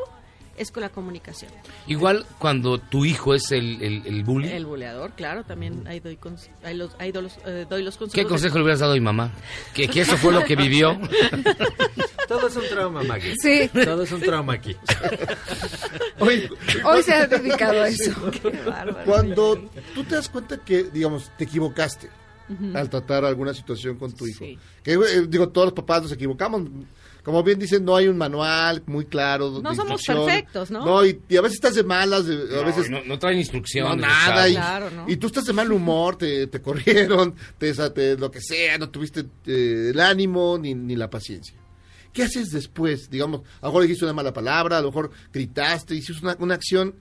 es con la comunicación. Igual cuando tu hijo es el, el, el bully, El buleador, claro, también ahí doy, ahí los, ahí doy los, eh, doy los consejos. ¿qué consejo le hubieras dado a mi mamá? Que, que eso fue lo que vivió. Todo es un trauma, Maggie. Sí. Todo es un trauma aquí. Oye, Hoy se ha dedicado a eso. Cuando tú te das cuenta que, digamos, te equivocaste Ujú. al tratar alguna situación con tu hijo. Sí. Que, eh, digo, todos los papás nos equivocamos. Como bien dicen, no hay un manual muy claro. No somos perfectos, ¿no? No, y, y a veces estás de malas, a No, veces... no, no traen instrucción. No, nada. Y, Claro, ¿no? y tú estás de mal humor, te, te corrieron, te, te- lo que sea, no tuviste eh, el ánimo ni, ni la paciencia. ¿Qué haces después? Digamos, a lo mejor dijiste una mala palabra, a lo mejor gritaste, hiciste una, una acción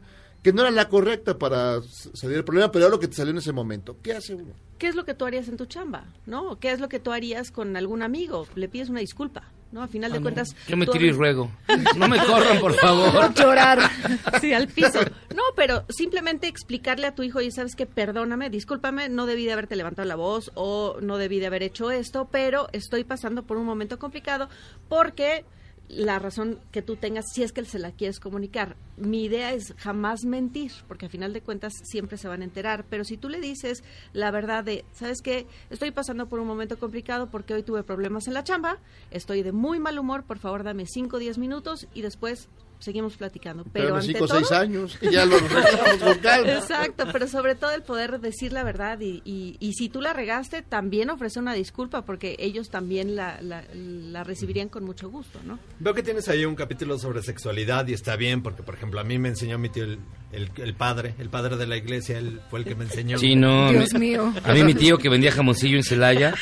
que no era la correcta para salir del problema, pero era lo que te salió en ese momento. ¿Qué hace uno? ¿Qué es lo que tú harías en tu chamba? ¿No? ¿Qué es lo que tú harías con algún amigo? Le pides una disculpa, ¿no? A final de Ah, cuentas... Yo me tiro y ruego. No me corran, por favor. Llorar. Sí, al piso. No, pero simplemente explicarle a tu hijo, y sabes que perdóname, discúlpame, no debí de haberte levantado la voz o no debí de haber hecho esto, pero estoy pasando por un momento complicado porque la razón que tú tengas, si es que se la quieres comunicar. Mi idea es jamás mentir, porque a final de cuentas siempre se van a enterar, pero si tú le dices la verdad de, ¿sabes qué? Estoy pasando por un momento complicado porque hoy tuve problemas en la chamba, estoy de muy mal humor, por favor dame 5 o 10 minutos y después seguimos platicando. Pero Espérame ante cinco o todo, seis años y ya lo con calma. Exacto, pero sobre todo el poder decir la verdad y, y, y si tú la regaste, también ofrecer una disculpa porque ellos también la, la, la recibirían con mucho gusto, ¿no? Veo que tienes ahí un capítulo sobre sexualidad y está bien, porque por ejemplo a mí me enseñó mi tío, el, el, el padre, el padre de la iglesia, él fue el que me enseñó. Sí, no. mi- A mí mi tío que vendía jamoncillo en Celaya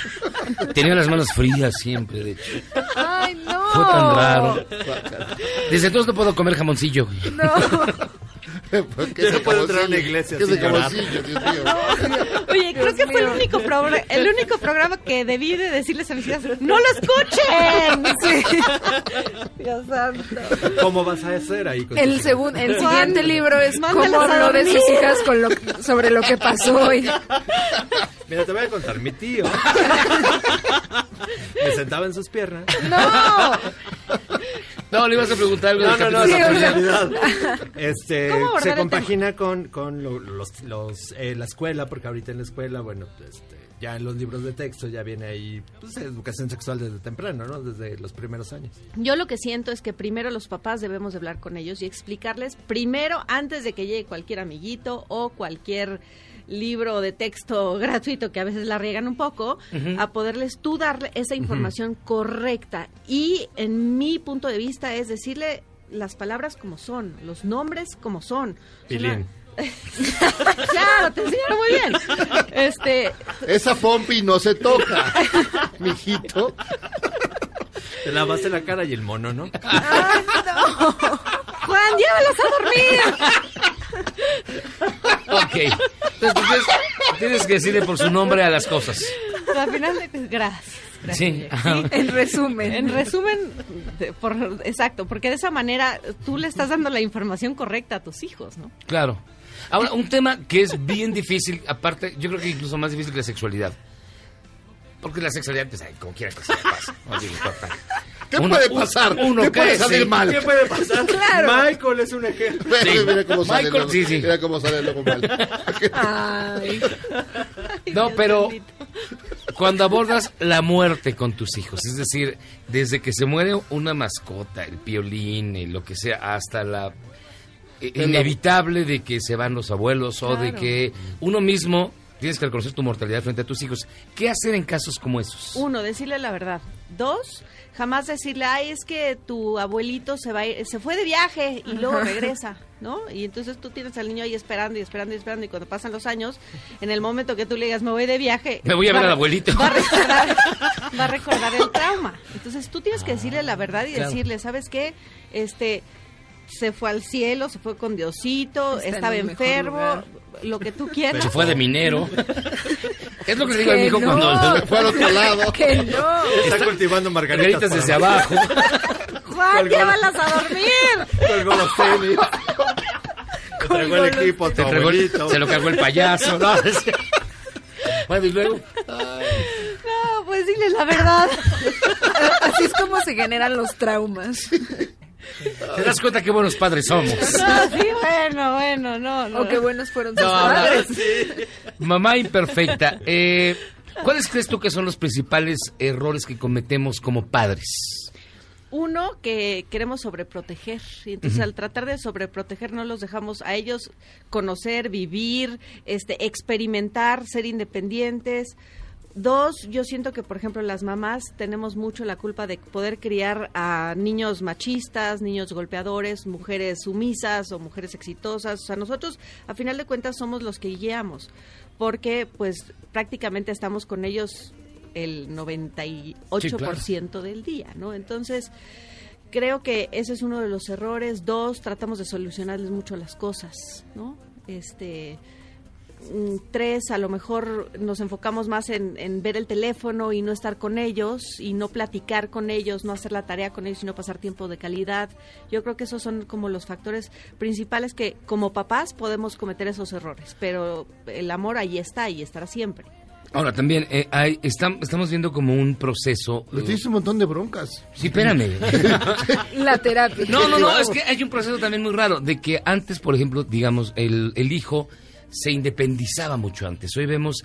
tenía las manos frías siempre, de hecho. Ay, no. Fue tan raro. Desde entonces no puedo comer jamoncillo. No. Se no puedo entrar a una iglesia sin cabocillo, Dios mío. Oye, creo que fue el único, programa, el único programa que debí de decirles a mis hijas, ¡no lo escuchen! Sí. Dios santo. ¿Cómo vas a hacer ahí con El, segun- el Juan, siguiente libro es cómo habló de sus hijas con lo, sobre lo que pasó hoy. Mira, te voy a contar, mi tío me sentaba en sus piernas. ¡No! No, le ibas a preguntar algo No, no, no, la realidad. Este, ¿Cómo abordar se compagina con, con lo- los, los, eh, la escuela, porque ahorita en la escuela, bueno, este, ya en los libros de texto ya viene ahí pues, educación sexual desde temprano, ¿no? Desde los primeros años. Yo lo que siento es que primero los papás debemos de hablar con ellos y explicarles primero antes de que llegue cualquier amiguito o cualquier libro de texto gratuito que a veces la riegan un poco, a poderles tú darle esa información correcta. Y en mi punto de vista es decirle las palabras como son, los nombres como son. Pilín. claro, te enseñaron muy bien. Este, Esa pompi no se toca, mijito. Te lavaste la cara y el mono, ¿no? Juan, llévalos a dormir. Ok. Entonces, tú tienes, tienes que decirle por su nombre a las cosas. Al final de gracias. gracias, Sí. Ajá. En resumen. En resumen, de- por, exacto, porque de esa manera tú le estás dando la información correcta a tus hijos, ¿no? Claro. Ahora, un tema que es bien difícil, aparte, yo creo que incluso más difícil que la sexualidad. Porque la sexualidad, pues, ay, como quiera que se pasa. No importa. ¿Qué puede pasar? Uno ¿Qué puede salir mal? ¿Qué puede pasar? Claro. Michael es un ejemplo. Sí. Mira cómo sale Michael, luego. sí, sí. Mira cómo sale luego mal. Ay. No, pero cuando abordas la muerte con tus hijos, es decir, desde que se muere una mascota, el piolín, el lo que sea, hasta la inevitable de que se van los abuelos o de que uno mismo tienes que reconocer tu mortalidad frente a tus hijos. ¿Qué hacer en casos como esos? Uno, decirle la verdad. Dos, jamás decirle, ay, es que tu abuelito se va a ir- se fue de viaje y luego regresa, ¿no? Y entonces tú tienes al niño ahí esperando y esperando y esperando y cuando pasan los años, en el momento que tú le digas, me voy de viaje. Me voy a ver al abuelito. Va a recordar, va a recordar el trauma. Entonces tú tienes que decirle la verdad y Claro. decirle, ¿sabes qué? Este se fue al cielo, se fue con Diosito, Está estaba enfermo, lugar. lo que tú quieras. Se fue de minero. Es lo que le digo a mi hijo no. cuando Fue al otro lado. Que no. Está cultivando margaritas. margaritas desde abajo. Juan, llévalas a dormir. Colgó los tenis. Te tragó el equipo, tu Se, entregó se lo cargó el payaso. ¿no? Bueno, y luego. No, pues dile la verdad. Así es como se generan los traumas. Te das cuenta qué buenos padres somos. No, sí, bueno, bueno, no, no. O qué buenos fueron sus No, padres. Mamá imperfecta. Eh, ¿Cuáles crees tú que son los principales errores que cometemos como padres? Uno, que queremos sobreproteger. Y entonces al tratar de sobreproteger no los dejamos a ellos conocer, vivir, este, experimentar, ser independientes. Dos, yo siento que, por ejemplo, las mamás tenemos mucho la culpa de poder criar a niños machistas, niños golpeadores, mujeres sumisas o mujeres exitosas. O sea, nosotros, a final de cuentas, somos los que guiamos, porque pues prácticamente estamos con ellos el 98% del día, ¿no? Entonces, creo que ese es uno de los errores. Dos, tratamos de solucionarles mucho las cosas, ¿no? Este, tres, a lo mejor nos enfocamos más en, en ver el teléfono y no estar con ellos y no platicar con ellos, no hacer la tarea con ellos y no pasar tiempo de calidad. Yo creo que esos son como los factores principales que como papás podemos cometer esos errores, pero el amor ahí está y estará siempre. Ahora, también eh, hay, estam- estamos viendo como un proceso. Le eh, tienes un montón de broncas. Sí, espérame. La terapia. No, no, no, es que hay un proceso también muy raro, de que antes, por ejemplo, digamos, el, el hijo se independizaba mucho antes. Hoy vemos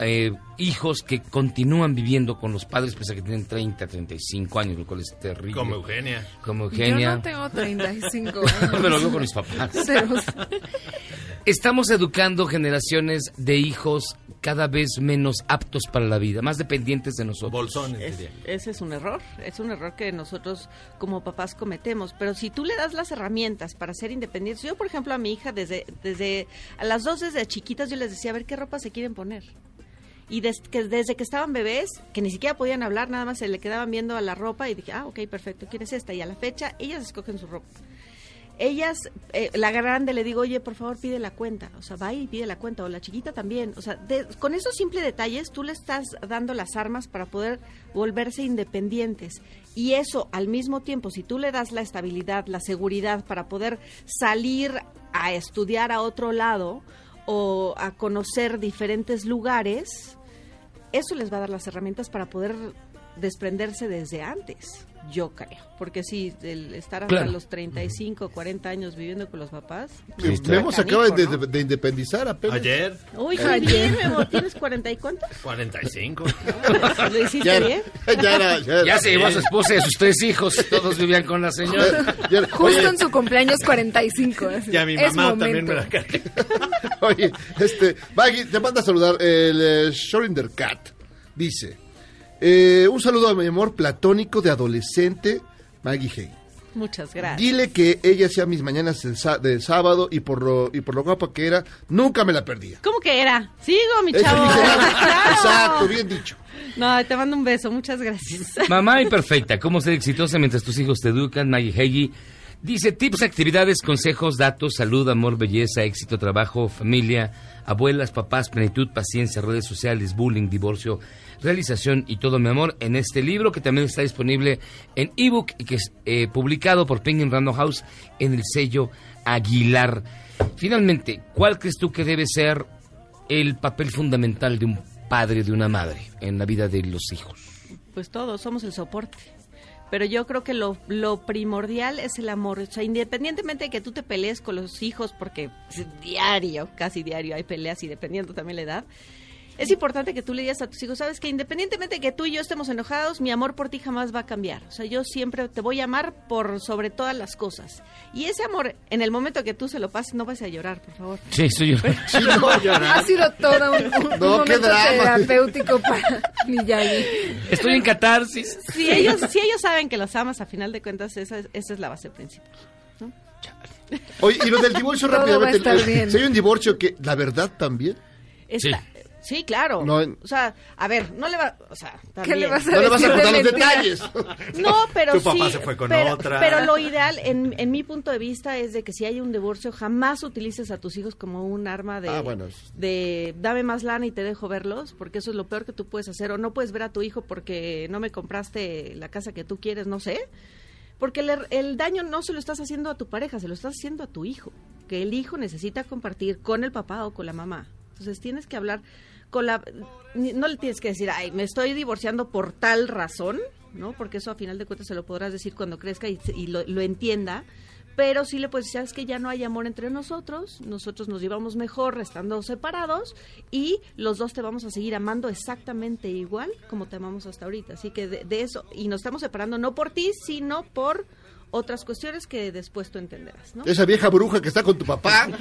eh, hijos que continúan viviendo con los padres pese a que tienen 30, 35 años, lo cual es terrible. Como Eugenia. Como Eugenia. Yo no tengo 35 años. Pero luego con mis papás. Estamos educando generaciones de hijos cada vez menos aptos para la vida, más dependientes de nosotros. Bolsones, Es- diría. ese es un error, es un error que nosotros como papás cometemos, pero si tú le das las herramientas para ser independientes, yo por ejemplo a mi hija desde, desde a las dos desde chiquitas yo les decía a ver qué ropa se quieren poner. Y des- que desde que estaban bebés, que ni siquiera podían hablar, nada más se le quedaban viendo a la ropa y dije, ah, ok, perfecto, ¿quieres esta? Y a la fecha ellas escogen su ropa. ellas, eh, la grande le digo, oye, por favor pide la cuenta, o sea, va y pide la cuenta, o la chiquita también, o sea, de- con esos simples detalles tú le estás dando las armas para poder volverse independientes. Y eso al mismo tiempo, si tú le das la estabilidad, la seguridad para poder salir a estudiar a otro lado o a conocer diferentes lugares, eso les va a dar las herramientas para poder desprenderse desde antes, yo creo. Porque si el estar hasta Claro. los 35, 40 años viviendo con los papás... Sí, está Memo se acaba de, ¿no? de- de independizar apenas. Ayer. Uy, qué Ayer. bien, Memo. ¿Tienes 40 y cuántos? 45. ¿Lo hiciste Ya era- bien? ya era- ya era- Ya se llevó a su esposa y a sus tres hijos. Todos vivían con la señora. Justo en su cumpleaños 45. así. Ya mi Es mamá momento. también me la Oye, este, Maggie, te manda a saludar el eh, Schrödinger Cat. Dice, eh, un saludo a mi amor platónico de adolescente, Maggie Hay. Muchas gracias. Dile que ella hacía mis mañanas del sábado y por lo y por lo guapa que era, nunca me la perdía. ¿Cómo que era? Sigo, mi chavo. Exacto, bien dicho. No, te mando un beso. Muchas gracias. Mamá imperfecta, cómo ser exitosa mientras tus hijos te educan, Maggie Heggie. Dice tips, actividades, consejos, datos, salud, amor, belleza, éxito, trabajo, familia, abuelas, papás, plenitud, paciencia, redes sociales, bullying, divorcio, realización y todo mi amor en este libro que también está disponible en ebook y que es eh, publicado por Penguin Random House en el sello Aguilar. Finalmente, ¿cuál crees tú que debe ser el papel fundamental de un padre, de una madre en la vida de los hijos? Pues todos somos el soporte. Pero yo creo que lo, lo primordial es el amor. O sea, independientemente de que tú te pelees con los hijos, porque diario, casi diario hay peleas y dependiendo también la edad, es importante que tú le digas a tus hijos, sabes que independientemente de que tú y yo estemos enojados, mi amor por ti jamás va a cambiar. O sea, yo siempre te voy a amar por sobre todas las cosas. Y ese amor, en el momento que tú se lo pases, no vas a llorar, por favor. Sí, estoy yo. Ha sido todo un, un No, momento terapéutico para Miyagi. Estoy en catarsis. Si ellos, si ellos saben que los amas, a final de cuentas, esa es, esa es la base principal. ¿no? Oye, y lo del divorcio rápidamente. Si hay un divorcio que, la verdad también. Sí. Claro. No, o sea, a ver, no le va, o sea, ¿Qué le vas a No le vas a contar los detalles. No, pero Tu papá sí, se fue con pero, otra. pero lo ideal, en, en mi punto de vista, es de que si hay un divorcio, jamás utilices a tus hijos como un arma de, Ah, bueno. de dame más lana y te dejo verlos, porque eso es lo peor que tú puedes hacer. O no puedes ver a tu hijo porque no me compraste la casa que tú quieres, no sé. Porque el, el daño no se lo estás haciendo a tu pareja, se lo estás haciendo a tu hijo. Que el hijo necesita compartir con el papá o con la mamá. Entonces tienes que hablar No le tienes que decir, ay, me estoy divorciando por tal razón, ¿no? Porque eso a final de cuentas se lo podrás decir cuando crezca y, lo entienda. Pero sí le puedes decir, sabes que ya no hay amor entre nosotros, nosotros nos llevamos mejor estando separados y los dos te vamos a seguir amando exactamente igual como te amamos hasta ahorita. Así que de, de eso, y nos estamos separando no por ti, sino por otras cuestiones que después tú entenderás, ¿no? Esa vieja bruja que está con tu papá.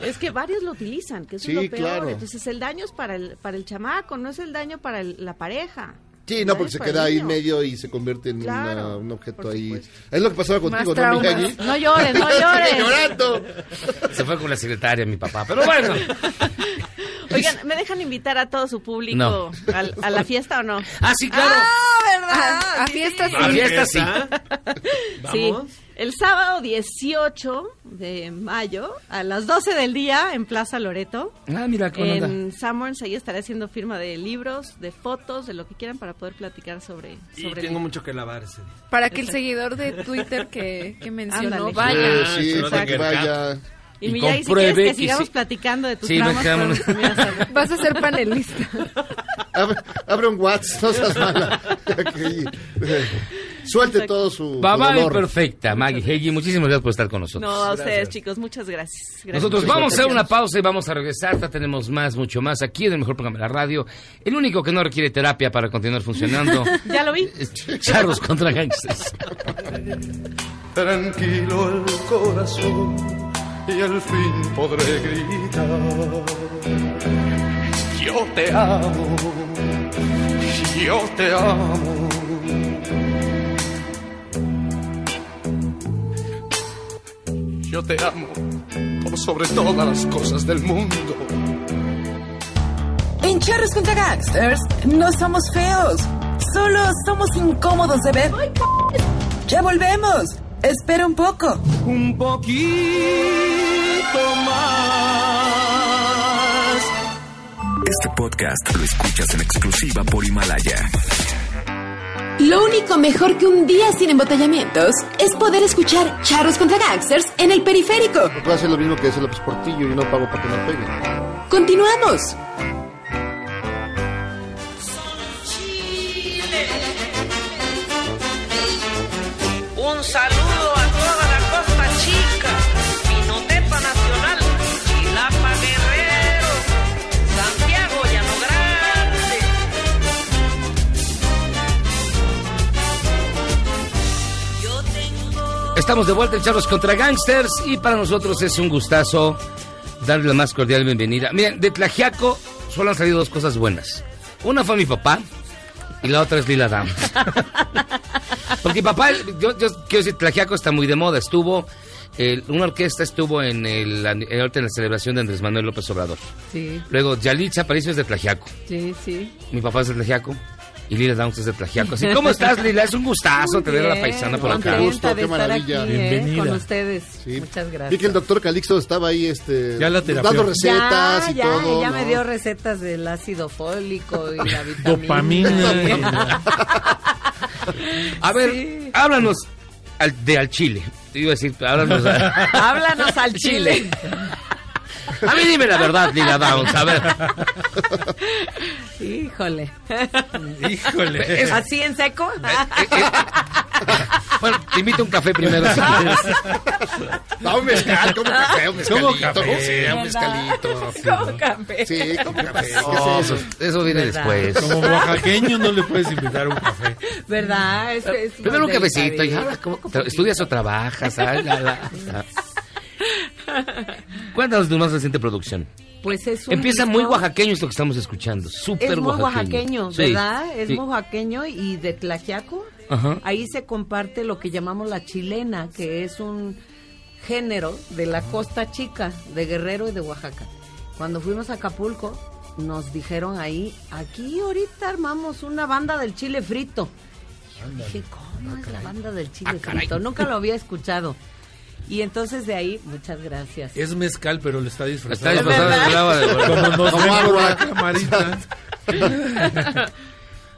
Es que varios lo utilizan, que eso Sí, es lo peor. claro. Entonces el daño es para el, para el chamaco, no es el daño para el- la pareja. Sí, no, porque se queda ahí medio y se convierte en Claro, una- un objeto ahí. Es lo que pasaba contigo, ¿no. Miyagi? No llores, no llores. llorando. Se fue con la secretaria, mi papá. Pero bueno. Oigan, ¿me dejan invitar a todo su público No. al- a, la fiesta o no? Ah, sí, claro. ¿verdad? A, fiesta sí. A fiesta sí. Sí, Vamos. el sábado 18 de mayo a las 12 del día en Plaza Loreto. Ah, mira, con onda. En Summers, ahí estaré haciendo firma de libros, de fotos, de lo que quieran para poder platicar sobre, Y sobre tengo mucho que lavar ese día. Para que el seguidor de Twitter que, que mencionó Ándale. vaya. Sí, sí, para que vaya. Y, Y si compruebe quieres que sigamos sí. platicando de tus Sí. Vas a ser panelista. Abre, abre un WhatsApp, no seas mala. Eh, Suelte todo su, Babá perfecta, Maggie Heggie. Muchísimas gracias por estar con nosotros. No, a ustedes, chicos, muchas gracias. Gracias Nosotros vamos a hacer invitación. una pausa y vamos a regresar. Ya tenemos más, mucho más aquí en el mejor programa de la radio. El único que no requiere terapia para continuar funcionando. Ya lo vi. es Charros contra Gangsters. Tranquilo el corazón y al fin podré gritar. Yo te amo, yo te amo. Yo te amo por sobre todas las cosas del mundo. En Charros contra Gangsters no somos feos, solo somos incómodos de ver. Ya volvemos. Espera un poco. Un poquito más. Este podcast lo escuchas en exclusiva por Himalaya. Lo único mejor que un día sin embotellamientos es poder escuchar charros contra gangsters en el periférico. Puedo hacer lo mismo que hace López Portillo y no pago para que me peguen. Continuamos. Saludo a toda la costa chica, Pinotepa Nacional, Chilapa Guerrero, Santiago Llano Grande. Estamos de vuelta en Charlos contra Gangsters y para nosotros es un gustazo darle la más cordial bienvenida. Miren, de Tlajiaco solo han salido dos cosas buenas. Una fue mi papá y la otra es Lila Downs. Porque mi papá, yo, yo quiero decir, Tlajiaco está muy de moda. Estuvo, el- una orquesta estuvo en, el, en, la celebración de Andrés Manuel López Obrador. Sí, Luego, Yalitza Aparicio es de Tlajiaco. sí, sí. Mi papá es de Tlajiaco. Y Lila Downs es de Tlajiaco. Así, ¿cómo estás, Lila? Es un gustazo tener a la paisana por acá. contenta de Qué maravilla. aquí, eh, Bienvenida. con ustedes. Muchas gracias. Vi que el doctor Calixto estaba ahí este, Ya la terapia. dando recetas ya, y ya, todo. ya ¿no? me dio recetas del ácido fólico y la vitamina. Dopamina. A ver, háblanos al- de al chile. Te iba a decir, háblanos. a- Háblanos al chile. A mí dime la verdad, Lila Downs. A ver. Híjole. Híjole. Es- ¿Así en seco? Bueno, te invito a un café primero. si quieres. No, un mezcal, como café, un mezcalito. ¿Cómo café? Sí, un mezcalito. Como café. Sí, como café. ¿Qué No, es eso? eso, viene ¿Verdad? después. Como oaxaqueño no le puedes invitar un café. ¿Verdad? Es, es Primero un cafecito. y, delicadito. ah, ¿cómo- ¿Estudias o trabajas? Ay, la, la, la. Cuéntanos de tu más reciente producción. Pues es un Empieza disco- muy oaxaqueño esto que estamos escuchando. Súper Es muy oaxaqueño. oaxaqueño, Sí, ¿verdad? Es sí. muy oaxaqueño y de Tlaxiaco. Ajá. Ahí se comparte lo que llamamos la chilena, que es un género de la costa chica, de Guerrero y de Oaxaca. Cuando fuimos a Acapulco, nos dijeron ahí, aquí ahorita armamos una banda del chile frito. Yo dije, ¿cómo es la banda del chile Ah, caray. frito? Nunca lo había escuchado. Y entonces de ahí, muchas gracias. Es mezcal, pero lo está disfrazando. Está disfrazado de de. Como nos agua. camarita.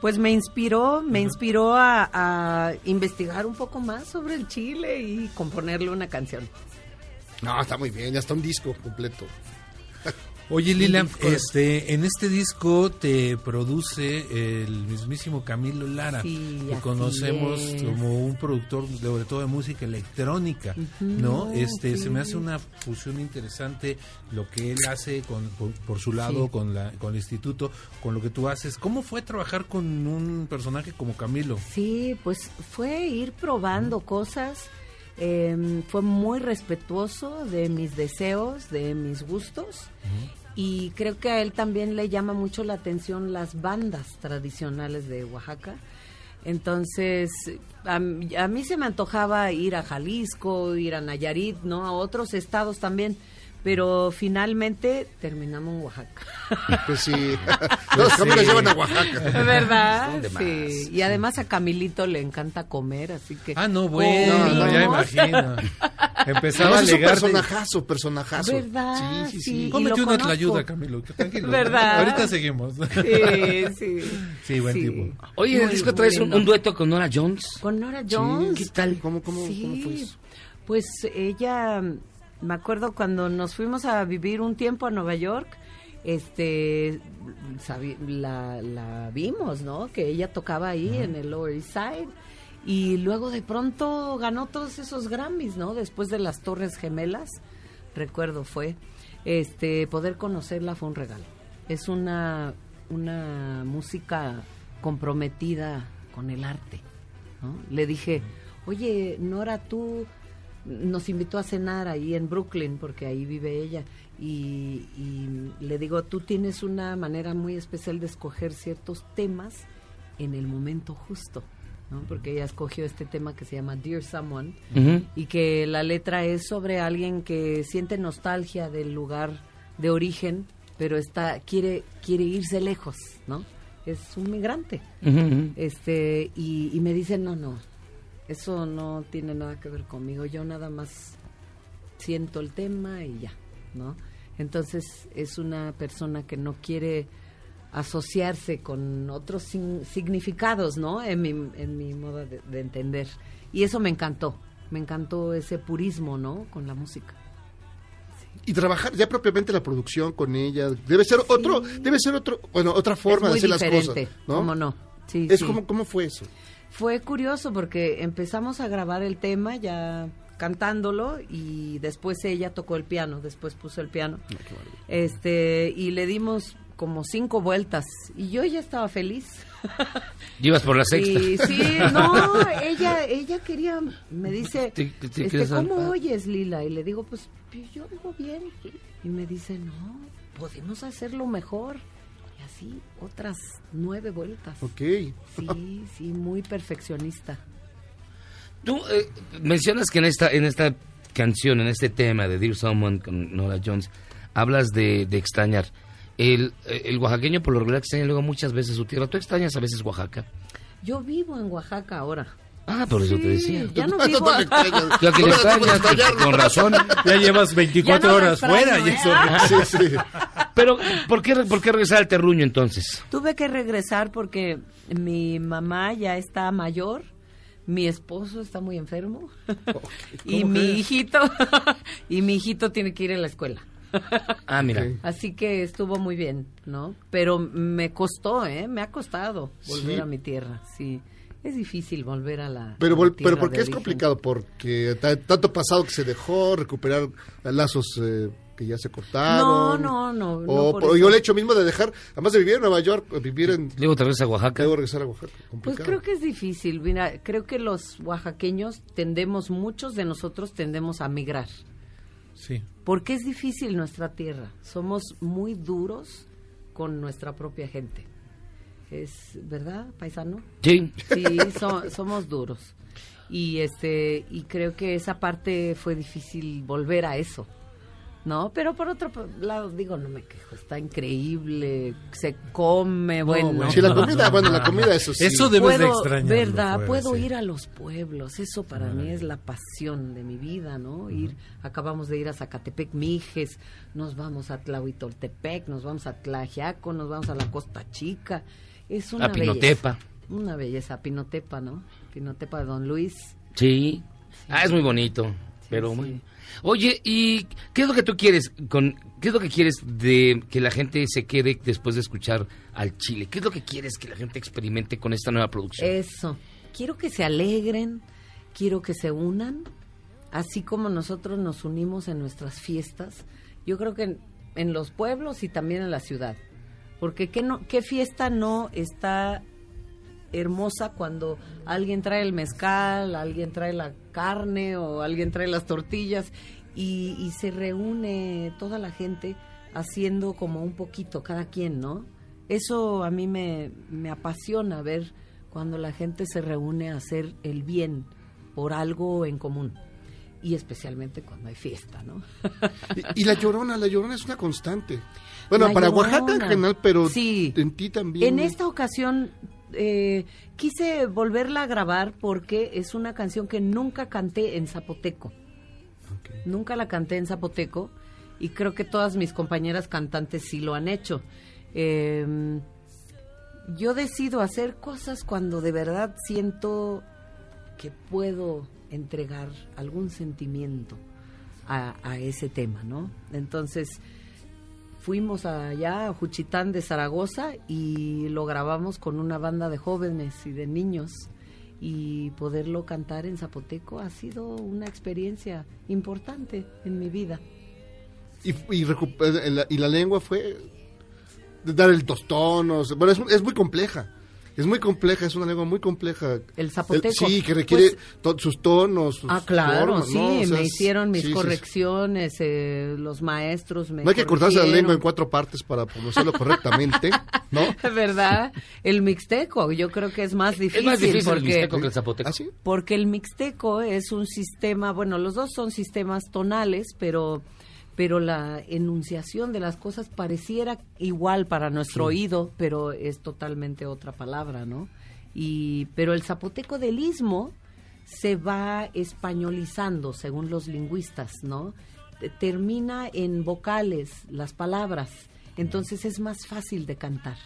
Pues me inspiró, me inspiró a, a investigar un poco más sobre el chile y componerle una canción. No, está muy bien, ya está un disco completo. Oye, Lila, este, en este disco te produce el mismísimo Camilo Lara, Sí, que conocemos es. como un productor sobre todo de música electrónica, ¿no? Este, se me hace una fusión interesante lo que él hace con, por, por su lado Sí. con la con el instituto, con lo que tú haces. ¿Cómo fue trabajar con un personaje como Camilo? Sí, pues fue ir probando cosas. eh, fue muy respetuoso de mis deseos, de mis gustos. Y creo que a él también le llama mucho la atención las bandas tradicionales de Oaxaca. Entonces, a, mí se me antojaba ir a Jalisco, ir a Nayarit, ¿no? A otros estados también. Pero finalmente terminamos en Oaxaca. Pues sí. Los caminos llevan a Oaxaca. ¿Verdad? ¿Dónde más? Sí. Y además a Camilito le encanta comer, así que... Ah, no, bueno, comimos. ya imagino. Empezaba No, a es un legarte. personajazo, personajo. ¿Verdad? Sí, sí, Sí. Cómete lo una conozco. ayuda, Camilo. Tranquilo. ¿Verdad? Ahorita seguimos. Sí, sí. Sí, buen Sí. tipo. Oye, en el disco traes un, dueto con Nora Jones. Con Nora Jones. ¿Qué tal? ¿Cómo, cómo, Sí, cómo fue eso? Pues ella, me acuerdo cuando nos fuimos a vivir un tiempo a Nueva York, este, la, la vimos, ¿no? Que ella tocaba ahí en el Lower East Side. Y luego de pronto ganó todos esos Grammys, ¿no? Después de las Torres Gemelas, recuerdo fue. Este, poder conocerla fue un regalo. Es una, una música comprometida con el arte. ¿no? Le dije, oye, Nora, tú nos invitó a cenar ahí en Brooklyn, porque ahí vive ella, y, y le digo, tú tienes una manera muy especial de escoger ciertos temas en el momento justo, ¿no? porque ella escogió este tema que se llama Dear Someone, y que la letra es sobre alguien que siente nostalgia del lugar de origen, pero está quiere quiere irse lejos, ¿no? Es un migrante. Este y, y me dice no no Eso no tiene nada que ver conmigo. Yo nada más siento el tema y ya, ¿no? Entonces es una persona que no quiere asociarse con otros sin- significados, ¿no? En mi, en mi modo de, de entender. Y eso me encantó. Me encantó ese purismo, ¿no? Con la música. Y trabajar ya propiamente la producción con ella debe ser otro, debe ser otro, bueno, otra forma de hacer las cosas, ¿no? ¿cómo no? Sí, es como cómo fue eso. Fue curioso porque empezamos a grabar el tema ya cantándolo y después ella tocó el piano, después puso el piano. Este, y le dimos como cinco vueltas y yo ya estaba feliz. Llevas por la sexta. Y sí, no, ella ella quería me dice, Te- te- te este, ¿cómo oyes, Lila? Y le digo, pues pues, yo oigo bien. Y me dice, "No, podemos hacerlo mejor." Y así otras nueve vueltas. Ok. Sí, sí, muy perfeccionista. Tú eh, mencionas que en esta, en esta canción, en este tema de Dear Someone con Nora Jones, hablas de, de extrañar. El, el oaxaqueño por lo regular extraña luego muchas veces su tierra. ¿Tú extrañas a veces Oaxaca? Yo vivo en Oaxaca ahora. Ah, por eso te decía. Ya no vivo. Ya que le extrañas, con razón. Ya llevas 24 Ya no horas extraño, fuera y ¿eh? eso. Ah. Sí, sí. Pero, ¿por qué, ¿por qué regresar al terruño entonces? Tuve que regresar porque mi mamá ya está mayor, mi esposo está muy enfermo y ¿Cómo mi hijito y mi hijito tiene que ir a la escuela. Ah, mira. Así que estuvo muy bien, ¿no? Pero me costó, ¿eh? Me ha costado volver Sí. a mi tierra, sí. Es difícil volver a la Pero, a la pero ¿por qué es origen. complicado? Porque ta- tanto pasado que se dejó, recuperar lazos eh, que ya se cortaron. No, no, no, no O por por- eso. yo el hecho mismo de dejar, además de vivir en Nueva York, vivir en... Luego te regresas a Oaxaca. Luego regresar a Oaxaca. Pues creo que es difícil. Mira, creo que los oaxaqueños tendemos, muchos de nosotros tendemos a migrar. Sí. Porque es difícil nuestra tierra. Somos muy duros con nuestra propia gente. Es verdad, paisano. Sí. Sí, so- somos duros. Y este y creo que esa parte fue difícil volver a eso. ¿No? Pero por otro lado, digo, no me quejo, está increíble, se come, bueno. bueno. Sí, la comida, bueno, la comida, eso sí. Eso debes de extrañarlo ¿Verdad? Puedo sí. ir a los pueblos, eso para mí es la pasión de mi vida, ¿no? Ir, acabamos de ir a Zacatepec, Mijes, nos vamos a Tlahuitoltepec, nos vamos a Tlajiaco, nos vamos a la Costa Chica. Es una A Pinotepa. belleza. Una belleza, Pinotepa, ¿no? Pinotepa de Don Luis. Sí. Ah, es muy bonito. Pero bueno. Oye, ¿y qué es lo que tú quieres con qué es lo que quieres de que la gente se quede después de escuchar al Chile? ¿Qué es lo que quieres que la gente experimente con esta nueva producción? Eso. Quiero que se alegren, quiero que se unan, así como nosotros nos unimos en nuestras fiestas. Yo creo que en, los pueblos y también en la ciudad. Porque ¿qué, no, qué fiesta no está hermosa cuando alguien trae el mezcal, alguien trae la carne o alguien trae las tortillas y, y se reúne toda la gente haciendo como un poquito cada quien, ¿no? Eso a mí me, me apasiona ver cuando la gente se reúne a hacer el bien por algo en común y especialmente cuando hay fiesta, ¿no? Y, y la llorona, la llorona es una constante. Bueno, La para Llorona. Oaxaca en general, pero Sí. en ti también. En esta ocasión eh, quise volverla a grabar porque es una canción que nunca canté en zapoteco. Nunca la canté en zapoteco y creo que todas mis compañeras cantantes sí lo han hecho. Eh, yo decido hacer cosas cuando de verdad siento que puedo entregar algún sentimiento a, a ese tema, ¿no? Entonces fuimos allá a Juchitán de Zaragoza y lo grabamos con una banda de jóvenes y de niños y poderlo cantar en zapoteco ha sido una experiencia importante en mi vida. Y, y, eh, la, y la lengua fue dar el dos tonos. Bueno, es, es muy compleja. Es muy compleja, es una lengua muy compleja. El zapoteco. sí, que requiere Pues- to- sus tonos. Sus Ah, claro, formas, sí, ¿no? O sea, me es- hicieron mis sí, sí, sí. correcciones, eh, los maestros me No hay que cortarse la lengua en cuatro partes para pronunciarlo correctamente, ¿no? ¿Verdad? El mixteco, yo creo que es más difícil. más difícil el porque, mixteco que el zapoteco. ¿Ah, sí? Porque el mixteco es un sistema, bueno, los dos son sistemas tonales, pero pero la enunciación de las cosas pareciera igual para nuestro Sí. oído, pero es totalmente otra palabra, ¿no? Y pero el zapoteco del istmo se va españolizando según los lingüistas, ¿no? Te- Termina en vocales las palabras, entonces es más fácil de cantar.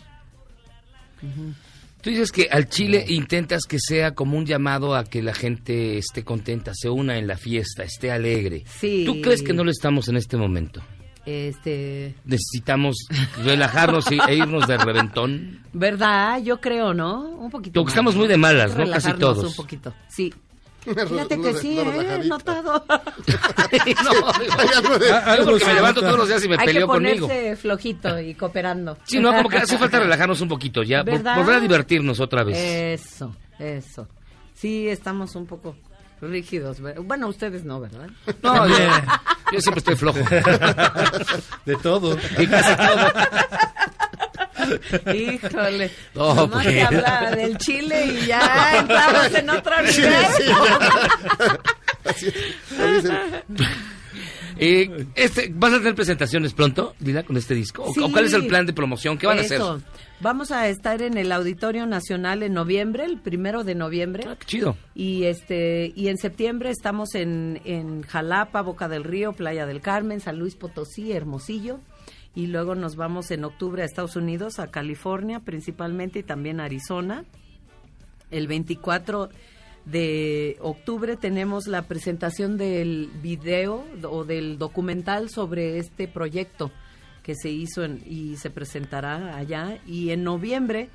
Tú dices que al chile intentas que sea como un llamado a que la gente esté contenta, se una en la fiesta, esté alegre. Sí. ¿Tú crees que no lo estamos en este momento? Este, Necesitamos relajarnos e irnos de reventón. ¿verdad? Yo creo, ¿no? Un poquito. Porque estamos muy de malas, ¿no? Casi todos. Un poquito, sí. Fíjate que sí, lo ¿eh? notado. Yo porque me levanto todos los días y me Hay peleo que conmigo. ponerse flojito y cooperando. Sí, no, como que hace falta relajarnos un poquito ya, volver a divertirnos otra vez. Eso, eso. Sí, estamos un poco rígidos. ¿ver- Bueno, ustedes no, ¿verdad? No, yo, yo siempre estoy flojo. De todo. Y casi todo. Híjole. No, Nomás pues. se habla del Chile y ya entramos en otro nivel. Eh, este, ¿Vas a tener presentaciones pronto, Lila, con este disco? ¿O- Sí. ¿O cuál es el plan de promoción? ¿Qué van a hacer? Vamos a estar en el Auditorio Nacional en noviembre, el primero de noviembre. Qué chido. Y este y en septiembre estamos en, en Jalapa, Boca del Río, Playa del Carmen, San Luis Potosí, Hermosillo. Y luego nos vamos en octubre a Estados Unidos, a California principalmente y también a Arizona. El 24 de octubre tenemos la presentación del video o del documental sobre este proyecto que se hizo en- y se presentará allá. Y en noviembre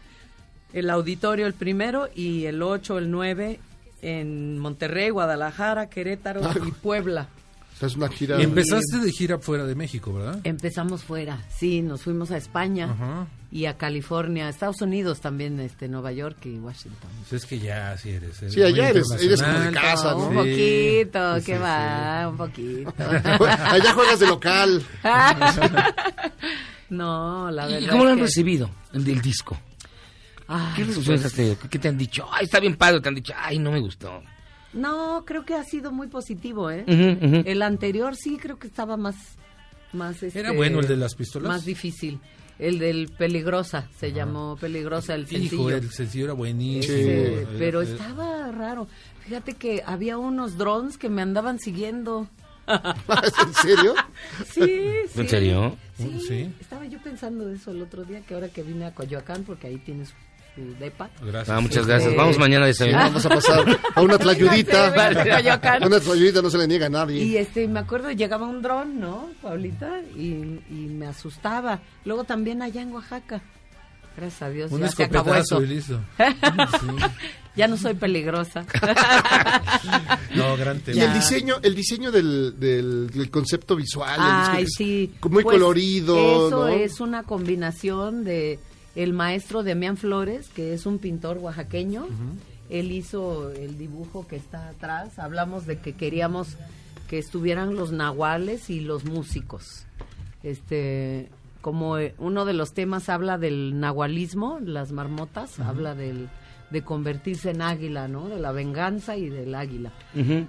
el auditorio el primero y el 8, el 9 en Monterrey, Guadalajara, Querétaro y Puebla. O sea, es una gira. Y empezaste de gira fuera de México, ¿verdad? Empezamos fuera, sí, nos fuimos a España Ajá. y a California, Estados Unidos también, este, Nueva York y Washington. Pues es que ya así eres. eres Sí, allá eres- eres como de casa, Un ¿no? poquito, Sí, que sí, va, un poquito. Allá juegas de local. no, la verdad. ¿Y cómo lo han que- recibido, el del disco? Ay, ¿Qué pues, qué te han dicho? Ay, está bien padre. Te han dicho, ay, no me gustó. No, creo que ha sido muy positivo, ¿eh? El anterior sí creo que estaba más, más este, ¿Era bueno el de las pistolas? Más difícil. El del Peligrosa, se llamó Peligrosa el sencillo. Hijo, el sencillo era buenísimo. Este, El- pero el- estaba raro. Fíjate que había unos drones que me andaban siguiendo. ¿En serio? Sí, sí. ¿En serio? Sí, Sí. Estaba yo pensando de eso el otro día, que ahora que vine a Coyoacán, porque ahí tienes su depa. Gracias. Ah, muchas gracias. Eh, Vamos mañana a desayunar. Vamos a pasar a una tlayudita. A. Una tlayudita no se le niega a nadie. Y este, me acuerdo, llegaba un dron, ¿no, Paulita? Y, y me asustaba. Luego también allá en Oaxaca. Gracias a Dios, Un ya se acabó escopetazo eso. y listo. ya no soy peligrosa. No, gran Y tema. el diseño, el diseño del, del, del concepto visual. Ay, es sí. Muy Pues, colorido, Eso ¿no? es una combinación de el maestro Demián Flores, que es un pintor oaxaqueño. Él hizo el dibujo que está atrás. Hablamos de que queríamos que estuvieran los nahuales y los músicos. Este, como eh, uno de los temas habla del nahualismo, las marmotas, habla del de convertirse en águila, ¿no? De la venganza y del águila.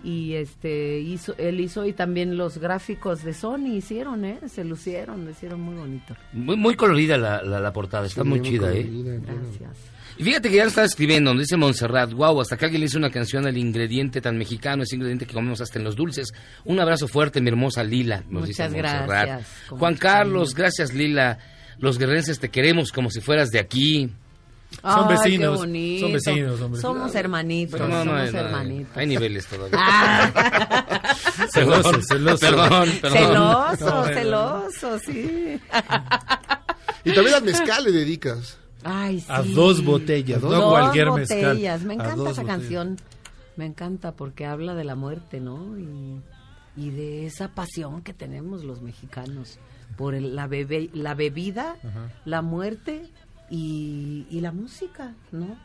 Y este hizo él hizo y también los gráficos de Sony hicieron, ¿eh? Se lucieron, lo hicieron muy bonito. Muy, muy colorida la, la, la portada, está Sí, muy muy chida, ¿eh? Gracias. Y fíjate que ya lo estaba escribiendo, donde dice Montserrat, wow, hasta que alguien le hizo una canción al ingrediente tan mexicano, ese ingrediente que comemos hasta en los dulces. Un abrazo fuerte, mi hermosa Lila, nos Muchas dice gracias, Juan Carlos, gracias Lila. Los guerrerenses te queremos como si fueras de aquí. Son Ay, vecinos, qué bonito. son vecinos, hombre. Somos hermanitos, Pero no, no, somos no, hermanitos. hay niveles todavía. Ah. Celoso, celoso. Perdón, perdón. celoso, celoso, sí. Y también al mezcal le dedicas. Ay, sí. A dos botellas, A no dos cualquier botellas. mezcal. Me A encanta dos esa botellas. canción. Me encanta porque habla de la muerte, ¿no? Y, y de esa pasión que tenemos los mexicanos por el- la, bebe- la bebida, Ajá. la muerte y, y la música, ¿no?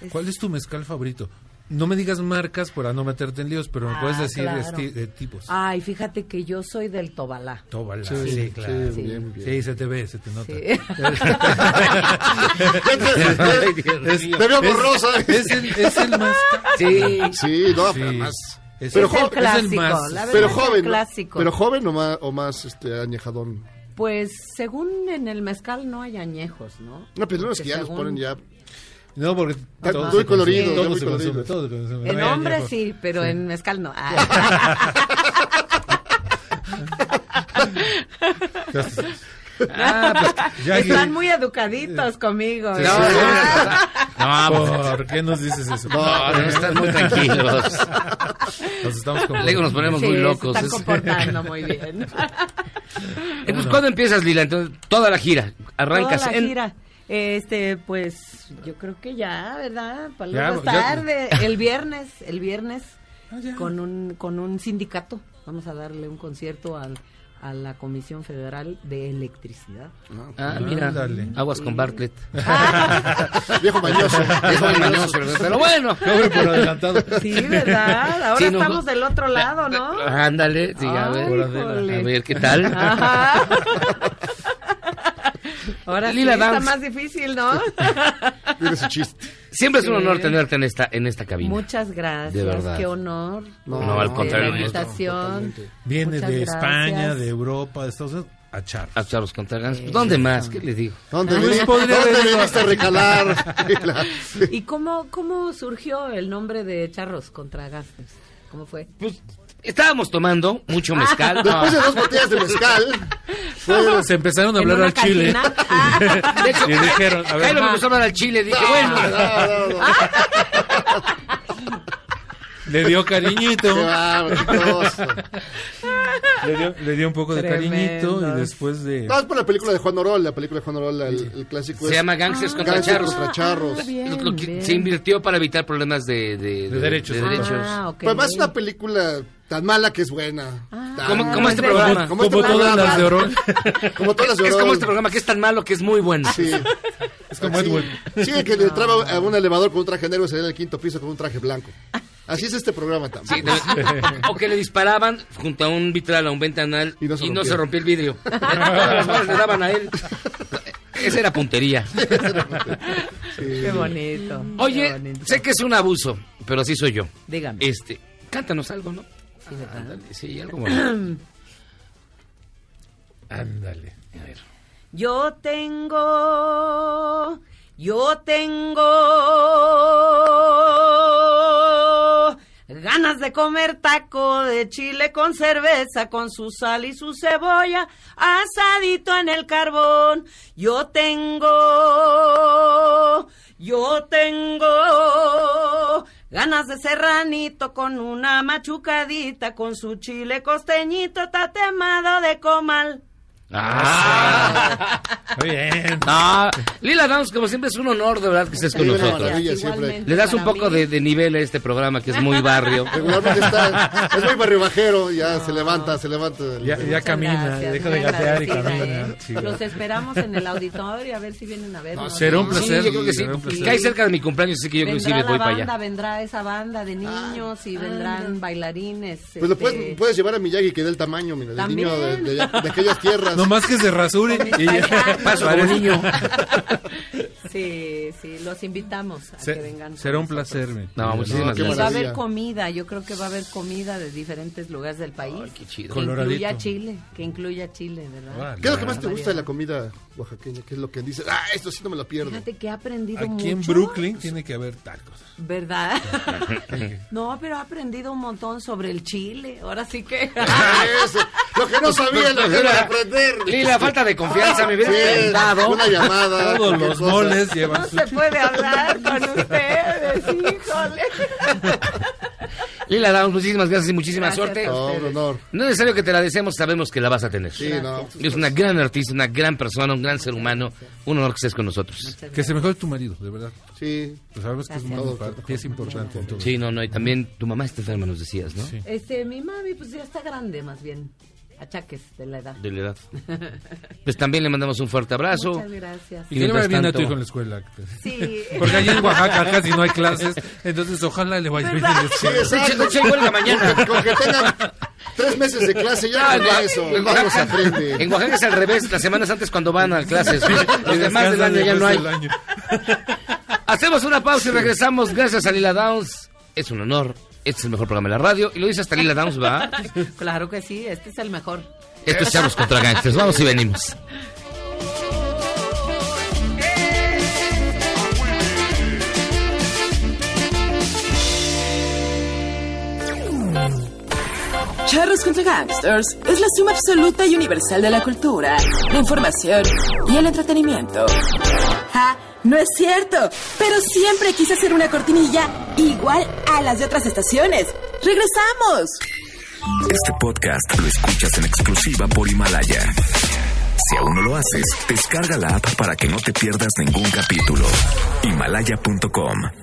Es- ¿Cuál es tu mezcal favorito? No me digas marcas para no meterte en líos, pero me Ah, puedes decir claro. esti- de tipos. Ay, fíjate que yo soy del Tobalá. Tóbala. Sí, Sí, claro. sí, bien, bien. Sí, se te ve, se te nota. Sí. Es- mío. Te veo es- borrosa. Es el, es el más... Sí. Sí, no, Sí. pero más. Es, Pero es el jo- es el clásico, más- la verdad Pero es el joven, ¿no? clásico. pero joven o más, o más este, añejadón. Pues según en el mezcal no hay añejos, ¿no? No, pero no es Porque que ya los según- ponen ya. No, porque Está todo muy colorido, todo se colorido. consume, todo se consume. En hombre sí, pero en mezcal no. Ah. Ah, pues, Están muy educaditos conmigo. Sí, ¿no? No, pues, ¿Por qué nos dices eso? No, no, están muy tranquilos. Nos estamos Luego nos ponemos Sí, muy se locos. están Es- comportando muy bien. Eh, pues, ¿Cuándo empiezas, Lila? Entonces, toda la gira. Arrancas Toda la en... gira. Este, pues, yo creo que ya, ¿verdad? Para ya. tarde. El viernes, el viernes, Ah, con un, con un sindicato. Vamos a darle un concierto al, a la Comisión Federal de Electricidad. Ah, mira. Ándale. Aguas con Bartlett. Viejo mañoso. Viejo mañoso, pero bueno. Cobre por adelantado. Sí, ¿verdad? Ahora Sí, no, estamos del otro lado, ¿no? Ándale, sí, a Ay, ver. híjole. A ver, ¿qué tal? Ajá. Ahora Lila sí está más difícil, ¿no? Tiene su chiste. Siempre es un honor tenerte en esta, en esta cabina. Muchas gracias. De verdad. Qué honor. No, al contrario, De la invitación. Viene Muchas de gracias. España, de Europa, de Estados Unidos, a Char. A Gans. ¿Dónde más? ¿Qué les digo? ¿Dónde, Pues podría ¿dónde haber ido viniste a a- recalar? ¿Y cómo, cómo surgió el nombre de Charros contra Gastos? ¿Cómo fue? Pues estábamos tomando mucho mezcal. Después de dos botellas de mezcal, Pues, se empezaron a ¿En hablar al chile. De hecho, y dijeron, a ver, Jairo me empezó a hablar al chile. Dije, No, bueno. no, no, no. le dio cariñito. Le dio, le dio un poco de cariñito y después de... No, es por la película de Juan Orol, la película de Juan Orol, el, el clásico Se es llama Gangsters contra Gangsters Charros. contra Charros. Ah, bien, Lo- lo que bien. se invirtió para evitar problemas de, de, De derechos. de derechos. Ah, ok. Pero además es una película tan mala que es buena. Ah. Tan- ¿Cómo- cómo este Como- programa? Como este Como todas las de Orol. Como todas las de Es Orol. como este programa que es tan malo que es muy bueno. Sí. Es como Sí. Edward. Sí, que le entraba a un elevador con un traje negro y salía en el quinto piso con un traje blanco. Así es este programa Sí, también. de- o que le disparaban junto a un vitral, a un ventanal, y Y no no se, se rompió el vidrio. Todas las balas le daban a él. Esa era puntería. Qué bonito. qué Oye, bonito. sé que es un abuso, pero así soy yo. Dígame. Este, cántanos algo, ¿no? Sí, sí, algo bueno. Ándale. A ver. Yo tengo, yo tengo de comer taco de chile con cerveza, con su sal y su cebolla, asadito en el carbón. Yo tengo, yo tengo ganas de serranito con una machucadita, con su chile costeñito tatemado de comal. Ah, Muy bien. no, Lila Downs, como siempre, es un honor de verdad que estés con Sí, nosotros. maravilla. Le das un poco de, de nivel a este programa que es muy barrio. Regularmente está, es muy barrio bajero, ya se levanta, se levanta. Ya, camina, gracias, deja de gatear y camina. ¿eh? Sí. Los esperamos en el auditorio a ver si vienen a vernos. será un Sí, placer. yo creo que sí. Cae cerca de mi cumpleaños, así que yo sí Vendrá les voy para banda, allá. vendrá esa banda de niños y vendrán bailarines. Pues lo este, puedes, puedes llevar a Miyagi que dé el tamaño, mira, del También. niño de, de- de aquellas tierras. No más que se rasure y ya. Paso como niño. Sí, sí, los invitamos a Se- que vengan. será un placer. mi No, muchísimas qué Y va a gracias. haber comida, yo creo que va a haber comida de diferentes lugares del país. Ay, qué chido. Que Coloradito. incluya Chile, que incluya Chile, ¿verdad? Vale. ¿Qué es lo que más te gusta de la comida oaxaqueña? ¿Qué es lo que dices? Ah, esto sí no me lo pierdo. Fíjate que he aprendido mucho. Aquí en Brooklyn tiene que haber tacos. ¿Verdad? no, pero he aprendido un montón sobre el chile. Ahora sí que... Ah, eso. Lo que no sabía lo que iba a aprender. Lila, falta de confianza, me hubiera Sí, dado. una llamada. Todos los moles llevan No su se puede hablar con ustedes, híjole. Lila Downs, muchísimas gracias y muchísima Gracias suerte. No, un honor. No es necesario que te la deseemos, sabemos que la vas a tener. Sí, no. Es una gran artista, una gran persona, un gran ser humano. Un honor que estés con nosotros. Que se mejore tu marido, de verdad. Sí. Pues sabemos que es, parte, que es importante en todo. Sí, no, no, y también tu mamá está enferma, nos decías, ¿no? Sí. Este, mi mami, pues ya está grande, más bien. Achaques de la edad. De la edad. Pues también le mandamos un fuerte abrazo. Muchas gracias. Y que le vaya a tu tanto- hijo en la escuela. Sí. Porque allí en Oaxaca casi no hay clases. Entonces, ojalá le vaya bien en la Sí, exacto. Huelga mañana. Con que, con que tengan tres meses de clase ya Ah, con no, eso. en Oaxaca, aprende. en Oaxaca es al revés, las semanas antes cuando van a clases. Los demás del año ya no hay. Hacemos una pausa y regresamos. Gracias a Lila Downs. Es un honor. Este es el mejor programa de la radio. Y lo dice hasta Lila Downs, ¿va? claro que sí, este es el mejor. Esto es Chavos contra Gangsters. Vamos y venimos. Charros contra Gangsters es la suma absoluta y universal de la cultura, la información y el entretenimiento. Ja no es cierto, pero siempre quise hacer una cortinilla igual a las de otras estaciones. ¡Regresamos! Este podcast lo escuchas en exclusiva por Himalaya. Si aún no lo haces, descarga la app para que no te pierdas ningún capítulo. Himalaya.com